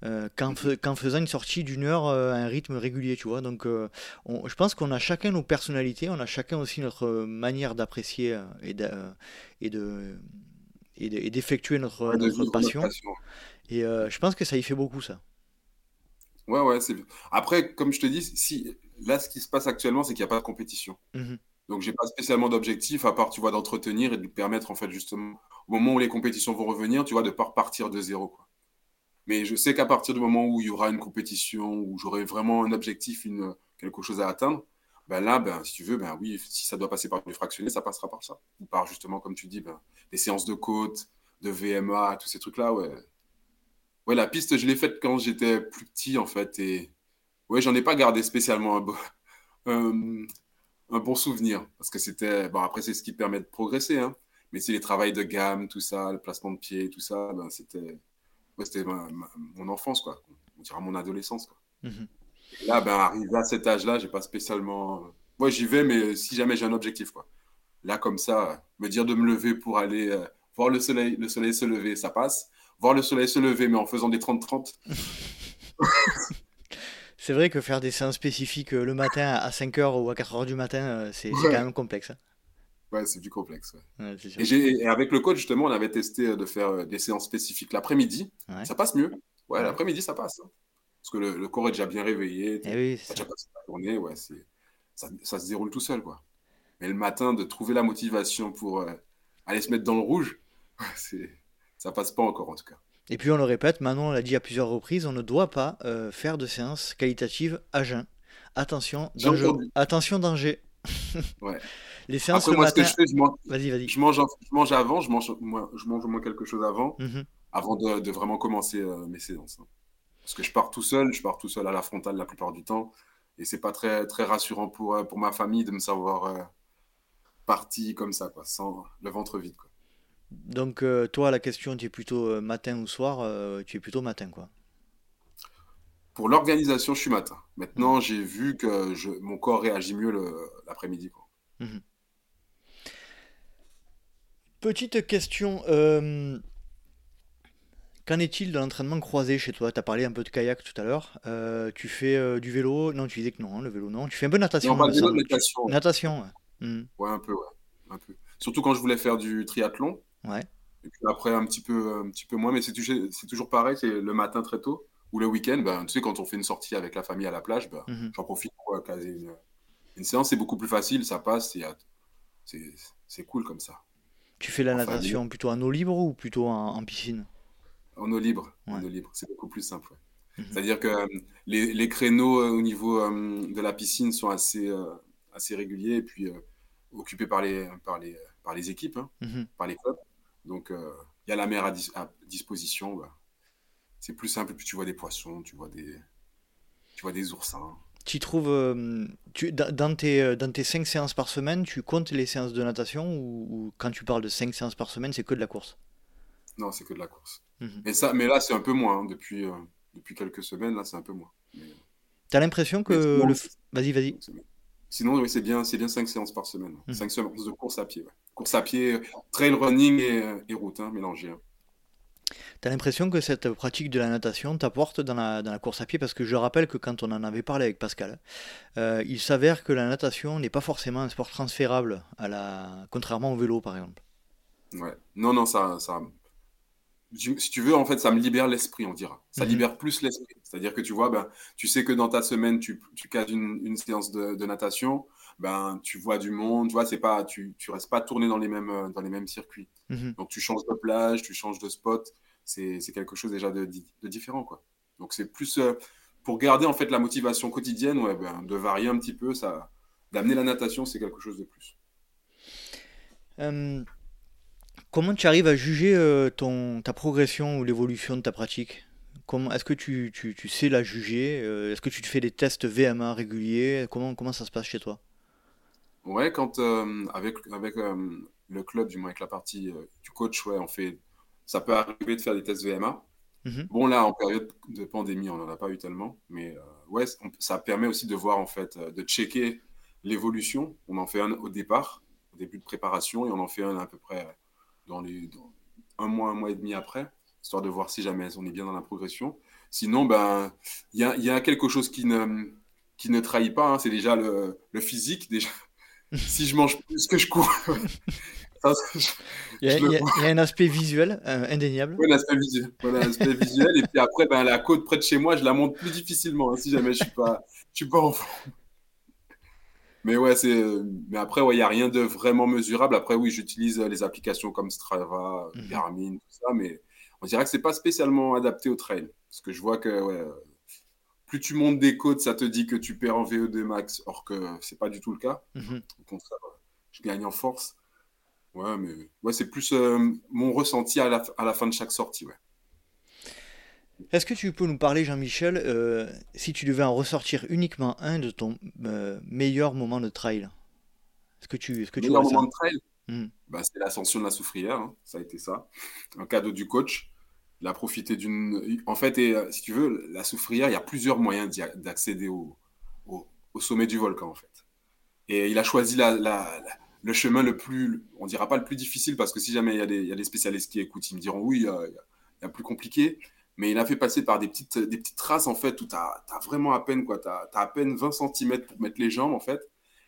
qu'en, mhm. faisant une sortie d'une heure à un rythme régulier, tu vois. Donc, je pense qu'on a chacun nos personnalités, on a chacun aussi notre manière d'apprécier et, de, et d'effectuer notre, notre passion. Et euh, je pense que ça y fait beaucoup, ça. Ouais, ouais. Après, comme je te dis, si, là, ce qui se passe actuellement, c'est qu'il n'y a pas de compétition. Donc, mhm. Donc, j'ai pas spécialement d'objectif, à part, tu vois, d'entretenir et de permettre, en fait, justement, au moment où les compétitions vont revenir, tu vois, de ne pas repartir de zéro, quoi. Mais je sais qu'à partir du moment où il y aura une compétition, où j'aurai vraiment un objectif, une, quelque chose à atteindre, ben là, ben, si tu veux, ben oui, si ça doit passer par du fractionné, ça passera par ça. Ou par, justement, comme tu dis, ben, des séances de côte, de VMA, tous ces trucs-là, ouais. Ouais, la piste, je l'ai faite quand j'étais plus petit, en fait. Et ouais, j'en ai pas gardé spécialement un, bon, [laughs] un, bon souvenir. Parce que c'était. Bon, après, c'est ce qui permet de progresser. Hein. Mais c'est les travails de gamme, tout ça, le placement de pied, tout ça. Ben, c'était ouais, c'était mon enfance, quoi. On dirait mon adolescence, quoi. Là, ben, arrivé à cet âge-là, j'ai pas spécialement. Moi, j'y vais, mais si jamais j'ai un objectif, quoi. Là, comme ça, me dire de me lever pour aller euh, voir le soleil, le soleil se lever, ça passe voir le soleil se lever, mais en faisant des 30-30. [laughs] c'est vrai que faire des séances spécifiques euh, le matin à 5h ou à 4h du matin, euh, c'est quand même complexe. Hein. Ouais, c'est du complexe. et, avec le coach, justement, on avait testé euh, de faire des séances spécifiques l'après-midi. Ça passe mieux. Ouais, l'après-midi, ça passe. Parce que le, corps est déjà bien réveillé. Eh oui, déjà passé la journée. Ouais, ça, ça, se déroule tout seul. Quoi. Mais le matin, de trouver la motivation pour aller se mettre dans le rouge, [laughs] c'est ça passe pas encore en tout cas. Et puis on le répète, Manon l'a dit à plusieurs reprises, on ne doit pas euh, faire de séances qualitatives à jeun. Attention, danger. Attention, danger. [laughs] ouais. Les séances Après, moi, ce que je fais, je mange, vas-y, vas-y. Je mange, je mange avant, je mange, moi, je mange au moins quelque chose avant, mhm. avant de, de, vraiment commencer euh, mes séances. Hein. Parce que je pars tout seul, je pars tout seul à la frontale la plupart du temps, et c'est pas très, très rassurant pour, euh, pour ma famille de me savoir parti comme ça, quoi, sans le ventre vide. Quoi. Donc, euh, toi, la question, tu es plutôt euh, matin ou soir euh, Tu es plutôt matin, quoi. Pour l'organisation, je suis matin. Maintenant, mmh. j'ai vu que je, mon corps réagit mieux l'après-midi. Mmh. Petite question. Qu'en est-il de l'entraînement croisé chez toi? Tu as parlé un peu de kayak tout à l'heure. tu fais du vélo? Non, tu disais que non, hein, le vélo, non. Tu fais un peu de natation. Non, pas natation. Natation, ouais. Mmh. ouais. un peu, ouais. Un peu. Surtout quand je voulais faire du triathlon. Ouais. Et puis après, un petit peu, un petit peu moins, mais c'est toujours, pareil, c'est le matin très tôt ou le week-end. Ben, tu sais, quand on fait une sortie avec la famille à la plage, ben, mhm. j'en profite pour caser une, une séance. C'est beaucoup plus facile, ça passe, c'est cool comme ça. Tu fais la natation plutôt en eau libre ou plutôt en, piscine? En eau libre. En eau libre. C'est beaucoup plus simple. Mhm. C'est-à-dire que euh, les, les, créneaux au niveau de la piscine sont assez, assez réguliers et puis occupés par les, par les, par les équipes, hein, mhm. par les clubs. Donc, il y a la mer à, disposition. Bah. C'est plus simple, puis tu vois des poissons, tu vois des, tu vois des oursins. Tu trouves, euh, tu, dans, tes, euh, dans tes 5 séances par semaine, tu comptes les séances de natation ou, quand tu parles de 5 séances par semaine, c'est que de la course? Non, c'est que de la course. Mhm. mais, ça, mais là, c'est un peu moins. Hein. depuis, euh, depuis quelques semaines, là, c'est un peu moins. Tu as l'impression que. Le... Vas-y, vas-y. Sinon, oui, c'est bien, c'est bien 5 séances par semaine. 5 mhm. séances de course à pied. Course à pied, trail running et, et route, hein, mélangées. Hein. Tu as l'impression que cette pratique de la natation t'apporte dans la, dans la, course à pied? Parce que je rappelle que quand on en avait parlé avec Pascal, euh, il s'avère que la natation n'est pas forcément un sport transférable, à la... contrairement au vélo par exemple. Ouais, non, non, ça, ça. Si tu veux, en fait, ça me libère l'esprit, on dira. Ça mhm. libère plus l'esprit. C'est-à-dire que tu vois, ben, tu sais que dans ta semaine, tu, tu casses une, une séance de, de, natation, ben, tu vois du monde, tu vois, c'est pas, tu, tu restes pas tourné dans les mêmes, dans les mêmes circuits. Mhm. Donc, tu changes de plage, tu changes de spot c'est quelque chose déjà de, de, différent. Quoi. Donc c'est plus euh, pour garder en fait la motivation quotidienne, ouais, ben, de varier un petit peu, ça, d'amener la natation, c'est quelque chose de plus. Euh, comment tu arrives à juger euh, ton, ta progression ou l'évolution de ta pratique? Est-ce que tu, tu, tu, sais la juger Est-ce que tu te fais des tests VMA réguliers? Comment, comment ça se passe chez toi? Ouais, quand avec, avec le club, du moins avec la partie du coach, ouais, on fait ça peut arriver de faire des tests VMA. Mhm. Bon, là, en période de pandémie, on n'en a pas eu tellement. Mais euh, ouais, ça permet aussi de voir, en fait, euh, de checker l'évolution. On en fait un au départ, au début de préparation, et on en fait un à peu près dans, les, un mois, un mois et demi après, histoire de voir si jamais on est bien dans la progression. Sinon, ben, il y a, y a, quelque chose qui ne, qui ne trahit pas. Hein. c'est déjà le, le, physique. Déjà, [laughs] si je mange plus que je cours, [laughs] il, y a, un aspect visuel euh, indéniable. Oui, un aspect visuel. Voilà, aspect visuel. Et puis après, ben, la côte près de chez moi, je la monte plus difficilement hein, si jamais je suis pas, je suis pas en forme. Mais ouais, c'est. Mais après, il ouais, n'y a rien de vraiment mesurable. Après, oui, j'utilise les applications comme Strava, mhm. Garmin, tout ça, mais on dirait que c'est pas spécialement adapté au trail. Parce que je vois que ouais, plus tu montes des côtes, ça te dit que tu perds en VO2 max, or que c'est pas du tout le cas. Mhm. Au contraire, je gagne en force. Ouais, mais ouais, c'est plus euh, mon ressenti à la, à la, fin de chaque sortie. Ouais. Est-ce que tu peux nous parler, Jean-Michel, euh, si tu devais en ressortir uniquement un de ton euh, meilleur moment de trail? Est-ce que tu, est-ce que meilleur moment de trail? Hmm. bah, C'est l'ascension de la soufrière, hein. ça a été ça. Un cadeau du coach. Il a profité d'une. En fait, et, si tu veux, la soufrière, il y a plusieurs moyens d'accéder au, au, au, sommet du volcan, en fait. Et il a choisi la, la le chemin le plus, on dira pas le plus difficile, parce que si jamais il y, a des, il y a des spécialistes qui écoutent, ils me diront oui, il y, a, plus compliqué, mais il a fait passer par des petites, des petites traces, en fait, où tu as, vraiment à peine, quoi, tu as, à peine 20 cm pour mettre les jambes, en fait,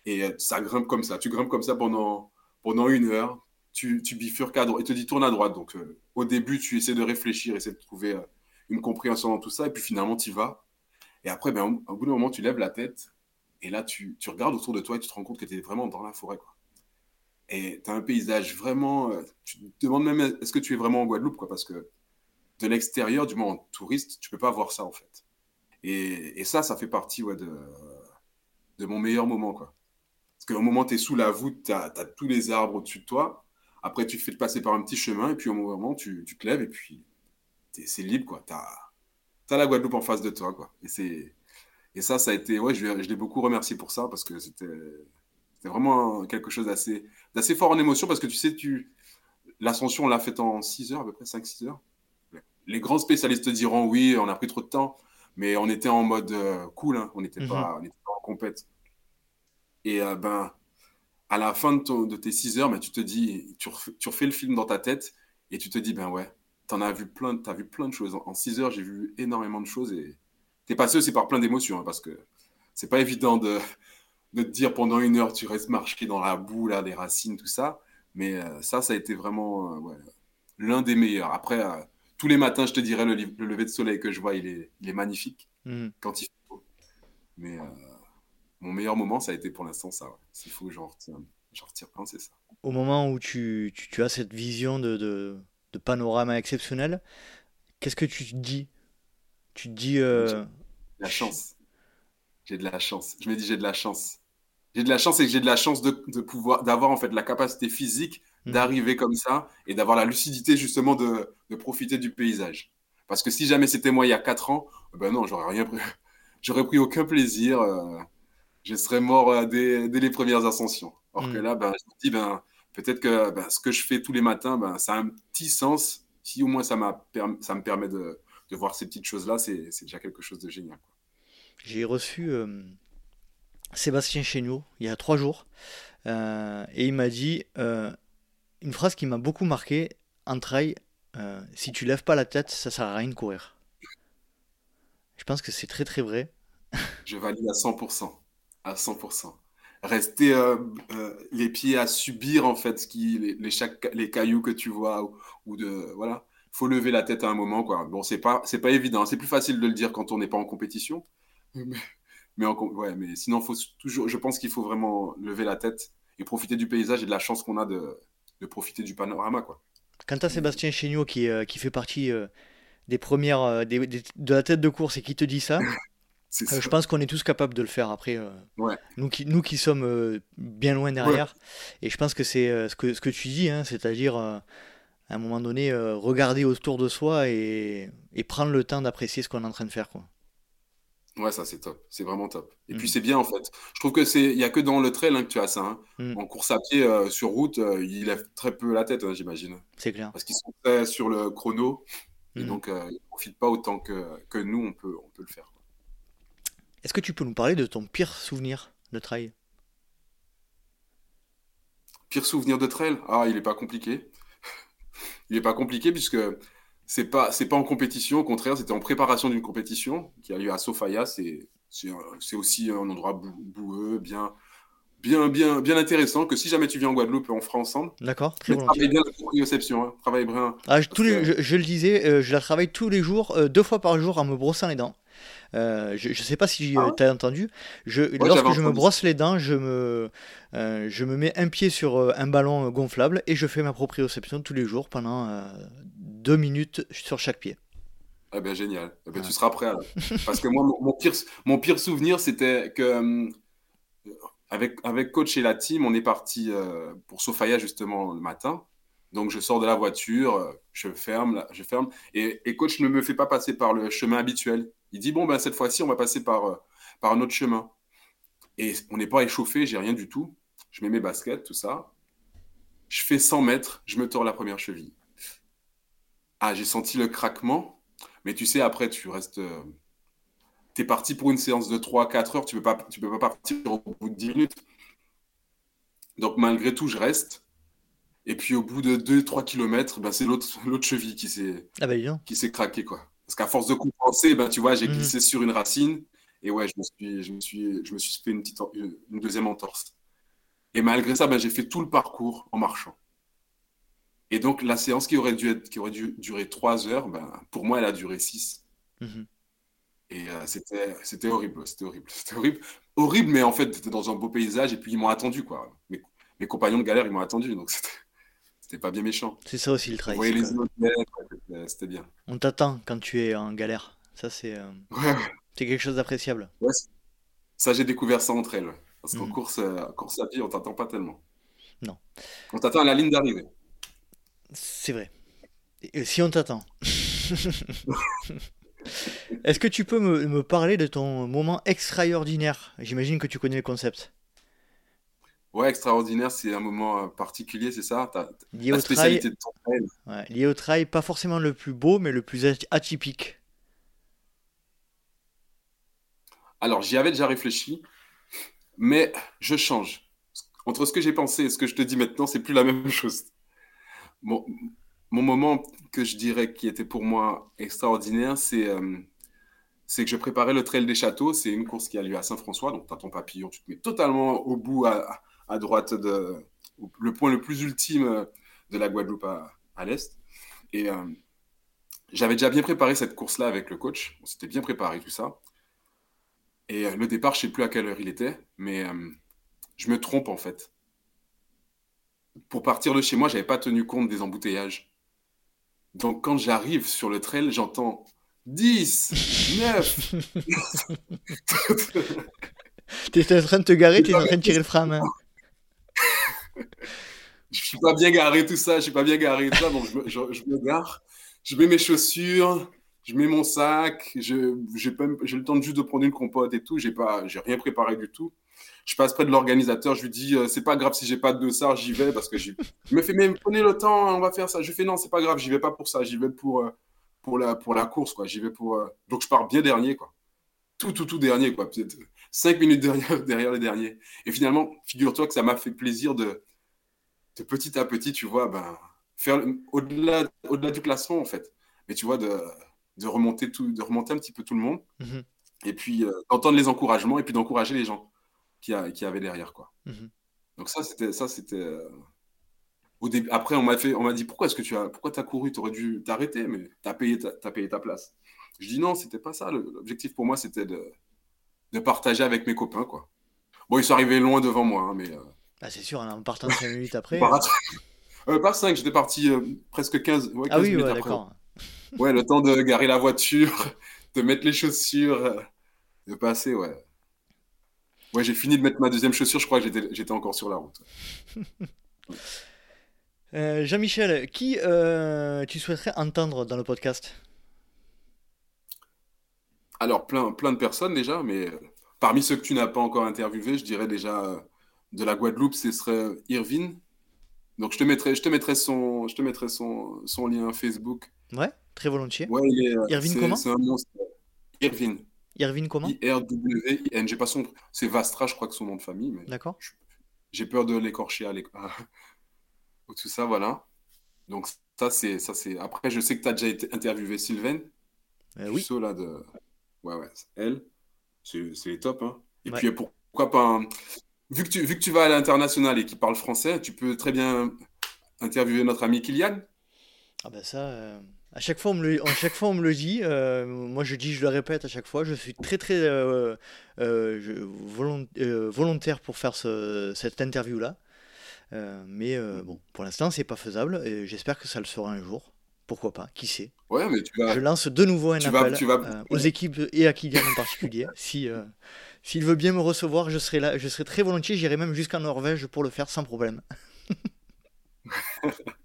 et euh, ça grimpe comme ça. Tu grimpes comme ça pendant, pendant une heure, tu, tu bifurques à droite, et te dis tourne à droite. Donc, euh, au début, tu essaies de réfléchir, essaies de trouver euh, une compréhension dans tout ça, et puis finalement, tu y vas. Et après, ben, au, bout d'un moment, tu lèves la tête, et là, tu, tu regardes autour de toi et tu te rends compte que tu es vraiment dans la forêt, quoi et tu as un paysage vraiment. Tu te demandes même est-ce que tu es vraiment en Guadeloupe, quoi, parce que de l'extérieur, du moins en touriste, tu peux pas voir ça en fait. Et, et ça, ça fait partie ouais, de, de mon meilleur moment. Quoi. Parce qu'au moment où tu es sous la voûte, tu as, tous les arbres au-dessus de toi. Après, tu fais passer par un petit chemin, et puis au moment, tu, tu te lèves, et puis c'est libre. quoi. Tu as, la Guadeloupe en face de toi. Quoi. Et, et ça, ça a été. Ouais, je, je l'ai beaucoup remercié pour ça, parce que c'était vraiment quelque chose d'assez fort en émotion parce que tu sais, tu l'ascension, on l'a faite en 6 heures, à peu près 5-6 heures. Les grands spécialistes diront oui, on a pris trop de temps, mais on était en mode euh, cool, hein. on n'était pas, mhm. pas, en compète. Et euh, ben, à la fin de, de tes 6 heures, ben, tu te dis, tu refais, tu refais, le film dans ta tête et tu te dis, ben ouais, tu as vu plein, as vu plein de choses. En 6 heures, j'ai vu énormément de choses et tu es passé aussi par plein d'émotions hein, parce que c'est pas évident de, de te dire pendant une heure, tu restes marcher dans la boue, là, les racines, tout ça. Mais euh, ça, ça a été vraiment l'un des meilleurs. Après, tous les matins, je te dirais, le, lever de soleil que je vois, il est, il est magnifique mmh. quand il faut. Mais mon meilleur moment, ça a été pour l'instant ça. S'il faut que j'en retire, retire plein, c'est ça. Au moment où tu, tu, as cette vision de, de, de panorama exceptionnel, qu'est-ce que tu te dis? Tu te dis. Euh, la chance. J'ai de la chance. Je me dis, j'ai de la chance. J'ai de la chance et que j'ai de la chance de, pouvoir, d'avoir en fait la capacité physique hmm. d'arriver comme ça et d'avoir la lucidité justement de, profiter du paysage. Parce que si jamais c'était moi il y a 4 ans, ben non, j'aurais rien pris. [laughs] J'aurais pris aucun plaisir. Euh, je serais mort euh, dès, les premières ascensions. Or que hmm. là, ben, je me dis, ben, peut-être que ben, ce que je fais tous les matins, ben, ça a un petit sens. Si au moins ça, ça me permet de, voir ces petites choses-là, c'est déjà quelque chose de génial. J'ai reçu euh, Sébastien Chéniaud il y a trois jours euh, et il m'a dit euh, une phrase qui m'a beaucoup marqué en trail si tu lèves pas la tête, ça sert à rien de courir. Je pense que c'est très très vrai. [laughs] Je valide à 100%. À 100%. Rester les pieds à subir en fait qui, les, chaque, les cailloux que tu vois ou, de voilà faut lever la tête à un moment quoi bon c'est pas pas évident c'est plus facile de le dire quand on n'est pas en compétition [laughs] mais, ouais, mais sinon, faut toujours, je pense qu'il faut vraiment lever la tête et profiter du paysage et de la chance qu'on a de, de, profiter du panorama. Quoi. Quant à Sébastien Chéniaud qui, euh, qui fait partie euh, des premières euh, de la tête de course et qui te dit ça, [laughs] je pense qu'on est tous capables de le faire après. Ouais. Nous, qui, nous qui sommes bien loin derrière. Et je pense que c'est ce, que, ce que tu dis, hein, c'est-à-dire à un moment donné, regarder autour de soi et, et prendre le temps d'apprécier ce qu'on est en train de faire. Quoi. Ouais, ça c'est top, c'est vraiment top. Et puis mm. c'est bien en fait. Je trouve que c'est, il y a que dans le trail hein, que tu as ça. Hein. Mm. En course à pied euh, sur route, euh, il lève très peu la tête, hein, j'imagine. C'est clair. Parce qu'ils sont très sur le chrono et mm. donc euh, ils ne profitent pas autant que, que nous on peut, on peut le faire. Est-ce que tu peux nous parler de ton pire souvenir de trail? Pire souvenir de trail? Ah, il n'est pas compliqué. [laughs] il n'est pas compliqué puisque c'est pas c'est pas en compétition, au contraire, c'était en préparation d'une compétition qui a lieu à Sofia. C'est c'est aussi un endroit boueux, bien bien bien bien intéressant que si jamais tu viens en Guadeloupe, on fera ensemble. D'accord, très Travaille bien la proprioception, hein, travaille bien. Ah, tous les, je, le disais, euh, je la travaille tous les jours, euh, deux fois par jour en me brossant les dents. Euh, je ne sais pas si ah. tu as entendu. Je, lorsque je me brosse les dents, je me, je me mets un pied sur un ballon gonflable et je fais ma proprioception tous les jours pendant deux minutes sur chaque pied. Ah ben génial. Eh ben, Tu seras prêt alors. Parce que moi, mon, pire, mon pire souvenir, c'était que euh, avec, avec coach et la team, on est parti euh, pour Sofaya justement le matin. Donc je sors de la voiture, euh, je ferme, je ferme, et, et, coach ne me fait pas passer par le chemin habituel. Il dit bon ben cette fois-ci on va passer par par un autre chemin. Et on n'est pas échauffé, j'ai rien du tout. Je mets mes baskets, tout ça. Je fais 100 mètres, je me tords la première cheville. Ah, j'ai senti le craquement. Mais tu sais, après, tu restes. Euh, tu es parti pour une séance de 3-4 heures. Tu ne peux, pas, tu peux pas partir au bout de 10 minutes. Donc, malgré tout, je reste. Et puis, au bout de 2-3 km, ben, c'est [laughs] l'autre cheville qui s'est ah bah, qui s'est craqué. Quoi. Parce qu'à force de compenser, ben, tu vois, j'ai mhm. glissé sur une racine. Et ouais, je me suis, je me suis, je me suis fait une, petite, une deuxième entorse. Et malgré ça, j'ai fait tout le parcours en marchant. Et donc, la séance qui aurait dû, être, qui aurait dû durer trois heures, ben, pour moi, elle a duré six. Mhm. Et euh, c'était, c'était horrible, c'était horrible, [laughs] c'était horrible. Horrible, mais en fait, c'était dans un beau paysage et puis ils m'ont attendu, quoi. Mes, mes compagnons de galère, ils m'ont attendu, donc [laughs] c'était, c'était pas bien méchant. C'est ça aussi le travail. c'était bien. On t'attend quand tu es en galère. Ça, c'est, euh, c'est quelque chose d'appréciable. Ouais, ça, j'ai découvert ça entre elles. Parce qu'en mhm. course, euh, course à pied, on t'attend pas tellement. Non. On t'attend à la ligne d'arrivée. C'est vrai. si on t'attend. [laughs] Est-ce que tu peux me, parler de ton moment extraordinaire? J'imagine que tu connais le concept. Ouais, extraordinaire, c'est un moment euh, particulier, c'est ça? Lié, au trail, de ton trail. lié au trail, pas forcément le plus beau, mais le plus atypique. Alors, j'y avais déjà réfléchi, mais je change. Entre ce que j'ai pensé et ce que je te dis maintenant, c'est plus la même [laughs] chose. Mon, moment que je dirais qui était pour moi extraordinaire, c'est euh, c'est que je préparais le Trail des Châteaux. C'est une course qui a lieu à Saint-François. Donc, tu as ton papillon, tu te mets totalement au bout, à, droite, de, le point le plus ultime de la Guadeloupe à, l'est. Et euh, j'avais déjà bien préparé cette course-là avec le coach. On s'était bien préparé, tout ça. Et euh, le départ, je ne sais plus à quelle heure il était, mais je me trompe en fait pour partir de chez moi, j'avais pas tenu compte des embouteillages. Donc, quand j'arrive sur le trail, j'entends 10, 9. [laughs] T'es en train de te garer, t'es en train de tirer le frein main. [laughs] je suis pas bien garé, tout ça. Je suis pas bien garé, tout ça. Donc, je me, je, me gare. Je mets mes chaussures, je mets mon sac. J'ai le temps juste de prendre une compote et tout. J'ai pas, j'ai rien préparé du tout. Je passe près de l'organisateur, je lui dis euh, c'est pas grave si j'ai pas de dossard, j'y vais parce que je [laughs] me fais mais prenez le temps, on va faire ça. Je fais non, c'est pas grave, j'y vais pas pour ça, j'y vais pour euh, pour la pour la course quoi. J'y vais pour euh, donc je pars bien dernier quoi. Tout tout tout dernier quoi. Peut-être cinq minutes derrière [laughs] derrière les derniers. Et finalement, figure-toi que ça m'a fait plaisir de de petit à petit, tu vois, ben faire au-delà au-delà du classement en fait. Mais tu vois de de remonter tout de remonter un petit peu tout le monde. Mhm. Et puis d'entendre les encouragements et puis d'encourager les gens qui, avait derrière. Quoi. Mhm. Donc ça, c'était... Ça, c'était euh, au début, après, on m'a, fait, on m'a dit, pourquoi est-ce que tu as, pourquoi as couru? Tu aurais dû t'arrêter, mais tu as payé, ta, as payé ta place. Je dis non, c'était pas ça. L'objectif pour moi, c'était de, de partager avec mes copains. Quoi. Bon, ils sont arrivés loin devant moi, hein, mais... Euh, ah, c'est sûr, en partant 5 minutes après... Par, euh, par 5, j'étais parti presque 15, ouais, 15 ah oui, ouais, d'accord. Ouais, le temps de garer la voiture, [laughs] de mettre les chaussures, de passer, ouais. Ouais, j'ai fini de mettre ma deuxième chaussure, je crois que j'étais encore sur la route. [laughs] Euh, Jean-Michel, qui euh, tu souhaiterais entendre dans le podcast? Alors, plein, plein de personnes déjà, mais euh, parmi ceux que tu n'as pas encore interviewés, je dirais déjà de la Guadeloupe, ce serait Irvine. Donc, je te mettrai, je te mettrai, son, je te mettrai son, son lien Facebook. Ouais, très volontiers. Ouais, il est, Irvine comment? C'est un monstre. Irvine. Irvine comment I-R-W-I-N. J'ai pas son. C'est Vastra, je crois que son nom de famille. Mais D'accord. J'ai peur de l'écorcher à l'école. [laughs] Tout ça, voilà. Donc, ça, c'est. ça c'est. Après, je sais que tu as déjà été interviewé Sylvain. Euh, oui. là de. Ouais, ouais. Elle, c'est les top. Hein. Et puis, pourquoi pas. Vu, que tu, vu que tu vas à l'international et qu'il parle français, tu peux très bien interviewer notre ami Kylian. Ah, ben ça. Euh, à chaque fois, on me le, chaque fois, on me le dit. Euh, moi, je dis, je le répète à chaque fois. Je suis très, très euh, euh, volontaire pour faire cette interview-là. mais bon, pour l'instant, c'est pas faisable. Et j'espère que ça le sera un jour. Pourquoi pas Qui sait? Ouais, mais tu vas... Je lance de nouveau un appel aux équipes et à Kylian en particulier. [laughs] si s'il veut bien me recevoir, je serai là. Je serai très volontiers. J'irai même jusqu'en Norvège pour le faire sans problème. [laughs]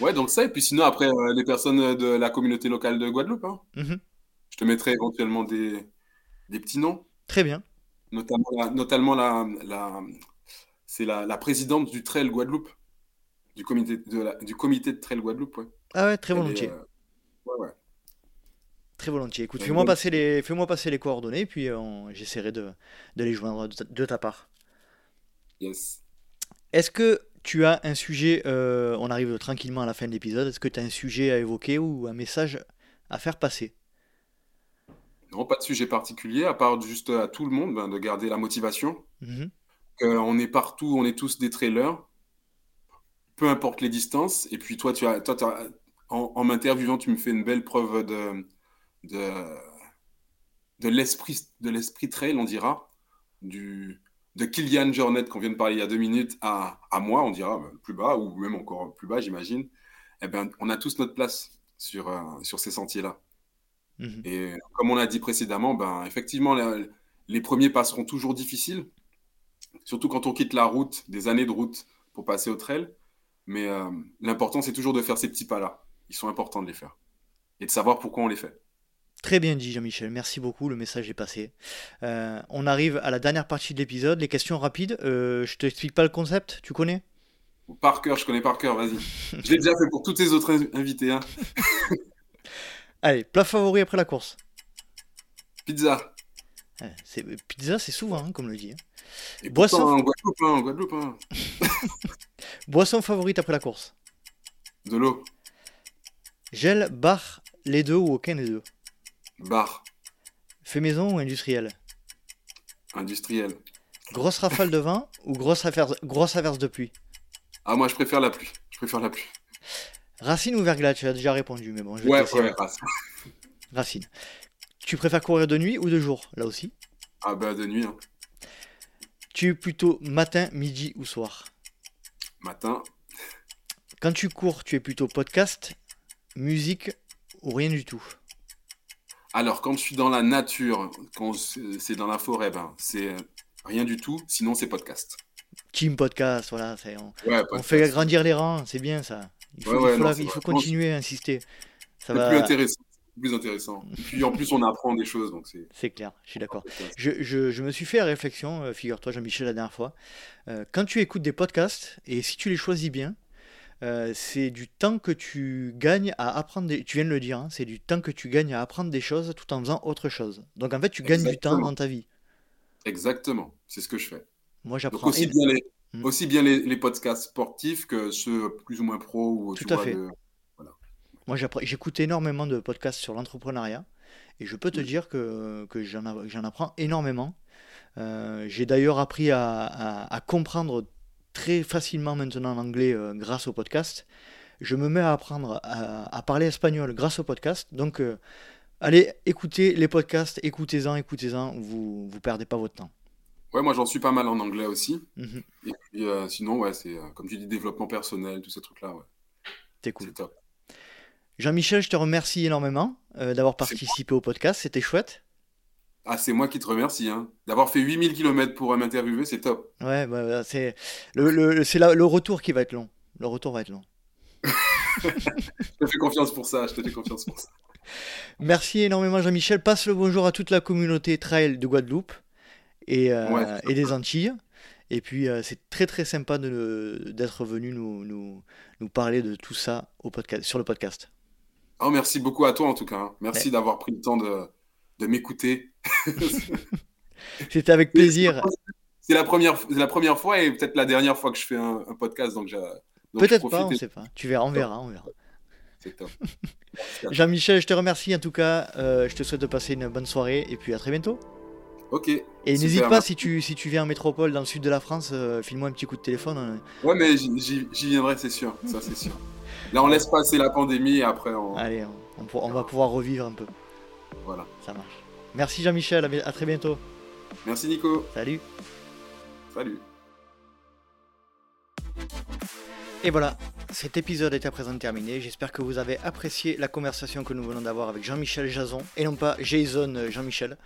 Ouais, donc ça, et puis sinon, après, euh, les personnes de la communauté locale de Guadeloupe, hein. mhm. je te mettrai éventuellement des, des petits noms. Très bien. Notamment la, notamment la, la c'est la, la, présidente du Trail Guadeloupe, du comité de, du comité de Trail Guadeloupe. Ouais. Ah ouais, très volontiers. Euh, ouais, ouais. Très volontiers. Écoute, fais-moi passer, les, fais passer les coordonnées, puis euh, j'essaierai de, de, les joindre de ta part. Yes. Est-ce que tu as un sujet, euh, on arrive tranquillement à la fin de l'épisode, est-ce que tu as un sujet à évoquer ou un message à faire passer? Non, pas de sujet particulier, à part juste à tout le monde ben, de garder la motivation. Mhm. on est partout, on est tous des trailers, peu importe les distances. Et puis toi, tu as, toi, en, en m'interviewant, tu me fais une belle preuve de, de, de l'esprit trail, on dira, du, de Kylian Jornet qu'on vient de parler il y a deux minutes à, à moi, on dira ben, plus bas ou même encore plus bas, j'imagine, eh ben, on a tous notre place sur, euh, sur ces sentiers-là. Mhm. Et comme on l'a dit précédemment, ben, effectivement, les premiers passeront toujours difficiles, surtout quand on quitte la route, des années de route pour passer au trail. Mais euh, l'important, c'est toujours de faire ces petits pas-là. Ils sont importants de les faire. Et de savoir pourquoi on les fait. Très bien dit Jean-Michel, merci beaucoup, le message est passé. Euh, on arrive à la dernière partie de l'épisode, les questions rapides. Euh, je t'explique pas le concept, tu connais? Par cœur, je connais par cœur, vas-y. je l'ai déjà fait pour tous tes autres invités. Hein. [laughs] Allez, plat favori après la course Pizza. c'est, pizza, c'est souvent, hein, comme le dit. Hein. Et Boisson... en Guadeloupe, en Guadeloupe. [laughs] Boisson favorite après la course De l'eau. Gel, bar, les deux ou aucun des deux? Bar. Fait maison ou industriel Industriel. Grosse rafale de vin ou grosse, grosse averse de pluie Ah, moi je préfère la pluie. Je préfère la pluie. Racine ou verglas Tu as déjà répondu, mais bon. Je vais ouais, ouais, racine. Racine. Tu préfères courir de nuit ou de jour Là aussi Ah, bah de nuit. Hein. Tu es plutôt matin, midi ou soir Matin. Quand tu cours, tu es plutôt podcast musique ou rien du tout Alors, quand je suis dans la nature, quand c'est dans la forêt, ben, c'est rien du tout. Sinon, c'est podcast. Team podcast, voilà. On, fait grandir les rangs, c'est bien ça. Il faut, continuer à insister. Ça va... plus intéressant plus intéressant. Puis en plus, on apprend des choses. donc C'est clair, je suis d'accord. Je, je, me suis fait la réflexion, euh, figure-toi, Jean-Michel, la dernière fois. Euh, quand tu écoutes des podcasts, et si tu les choisis bien, euh, c'est du temps que tu gagnes à apprendre. Des... Tu viens de le dire, hein, c'est du temps que tu gagnes à apprendre des choses tout en faisant autre chose. Donc en fait, tu gagnes du temps dans ta vie. Exactement, c'est ce que je fais. Moi, j'apprends. Aussi, bien les, hmm. aussi bien les, les, podcasts sportifs que ceux plus ou moins pro. Ou, tout à fait. Moi, j'écoute énormément de podcasts sur l'entrepreneuriat et je peux te dire que, que j'en apprends énormément. Euh, j'ai d'ailleurs appris à, comprendre très facilement maintenant l'anglais euh, grâce au podcast. Je me mets à apprendre à, parler espagnol grâce au podcast. Donc, euh, allez écoutez les podcasts, écoutez-en, écoutez-en, vous ne perdez pas votre temps. Ouais, moi j'en suis pas mal en anglais aussi. Mhm. Et puis sinon, ouais, c'est comme tu dis, développement personnel, tous ces trucs-là. Ouais. C'est cool. Jean-Michel, je te remercie énormément euh, d'avoir participé au podcast, c'était chouette. Ah, c'est moi qui te remercie. Hein. D'avoir fait 8000 km pour m'interviewer, c'est top. Ouais, bah, c'est le, le, le retour qui va être long. Le retour va être long. [laughs] je te fais confiance pour ça, je te fais confiance pour ça. Merci énormément Jean-Michel. Passe le bonjour à toute la communauté trail de Guadeloupe et, euh, et des Antilles. Et puis euh, c'est très très sympa d'être venu nous, nous, nous, parler de tout ça au podcast, sur le podcast. Oh, merci beaucoup à toi en tout cas. Hein. Merci d'avoir pris le temps de, de m'écouter. [laughs] C'était avec plaisir. C'est la première, la première fois et peut-être la dernière fois que je fais un, podcast. Donc, peut-être pas, on ne sait pas. Tu verras, on verra, on verra. C'est top. [laughs] Jean-Michel, je te remercie en tout cas. Euh, je te souhaite de passer une bonne soirée et puis à très bientôt. Ok. Et n'hésite pas si tu, si tu viens en métropole dans le sud de la France, euh, file-moi un petit coup de téléphone. Hein. Ouais, mais j'y viendrai, c'est sûr. Ça, c'est sûr. Là, on laisse passer la pandémie et après on. Allez, on, va pouvoir revivre un peu. Voilà. Ça marche. Merci Jean-Michel, à très bientôt. Merci Nico. Salut. Salut. Et voilà, cet épisode est à présent terminé. J'espère que vous avez apprécié la conversation que nous venons d'avoir avec Jean-Michel Jason, et non pas Jason euh, Jean-Michel,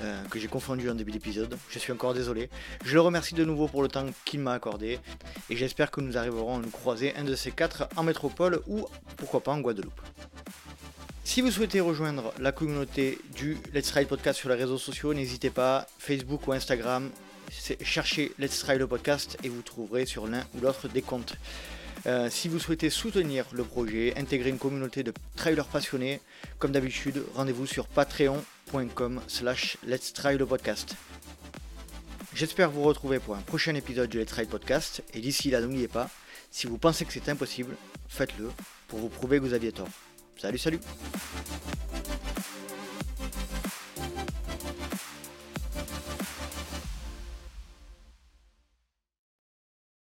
euh, que j'ai confondu en début d'épisode. Je suis encore désolé. Je le remercie de nouveau pour le temps qu'il m'a accordé, et j'espère que nous arriverons à nous croiser un de ces quatre en métropole ou pourquoi pas en Guadeloupe. Si vous souhaitez rejoindre la communauté du Let's Ride Podcast sur les réseaux sociaux, n'hésitez pas, Facebook ou Instagram, cherchez Let's Ride le podcast et vous trouverez sur l'un ou l'autre des comptes. Euh, si vous souhaitez soutenir le projet, intégrer une communauté de trailers passionnés, comme d'habitude, rendez-vous sur patreon.com slash let's try le podcast. J'espère vous retrouver pour un prochain épisode du Let's Try Podcast, et d'ici là, n'oubliez pas, si vous pensez que c'est impossible, faites-le pour vous prouver que vous aviez tort. Salut, salut.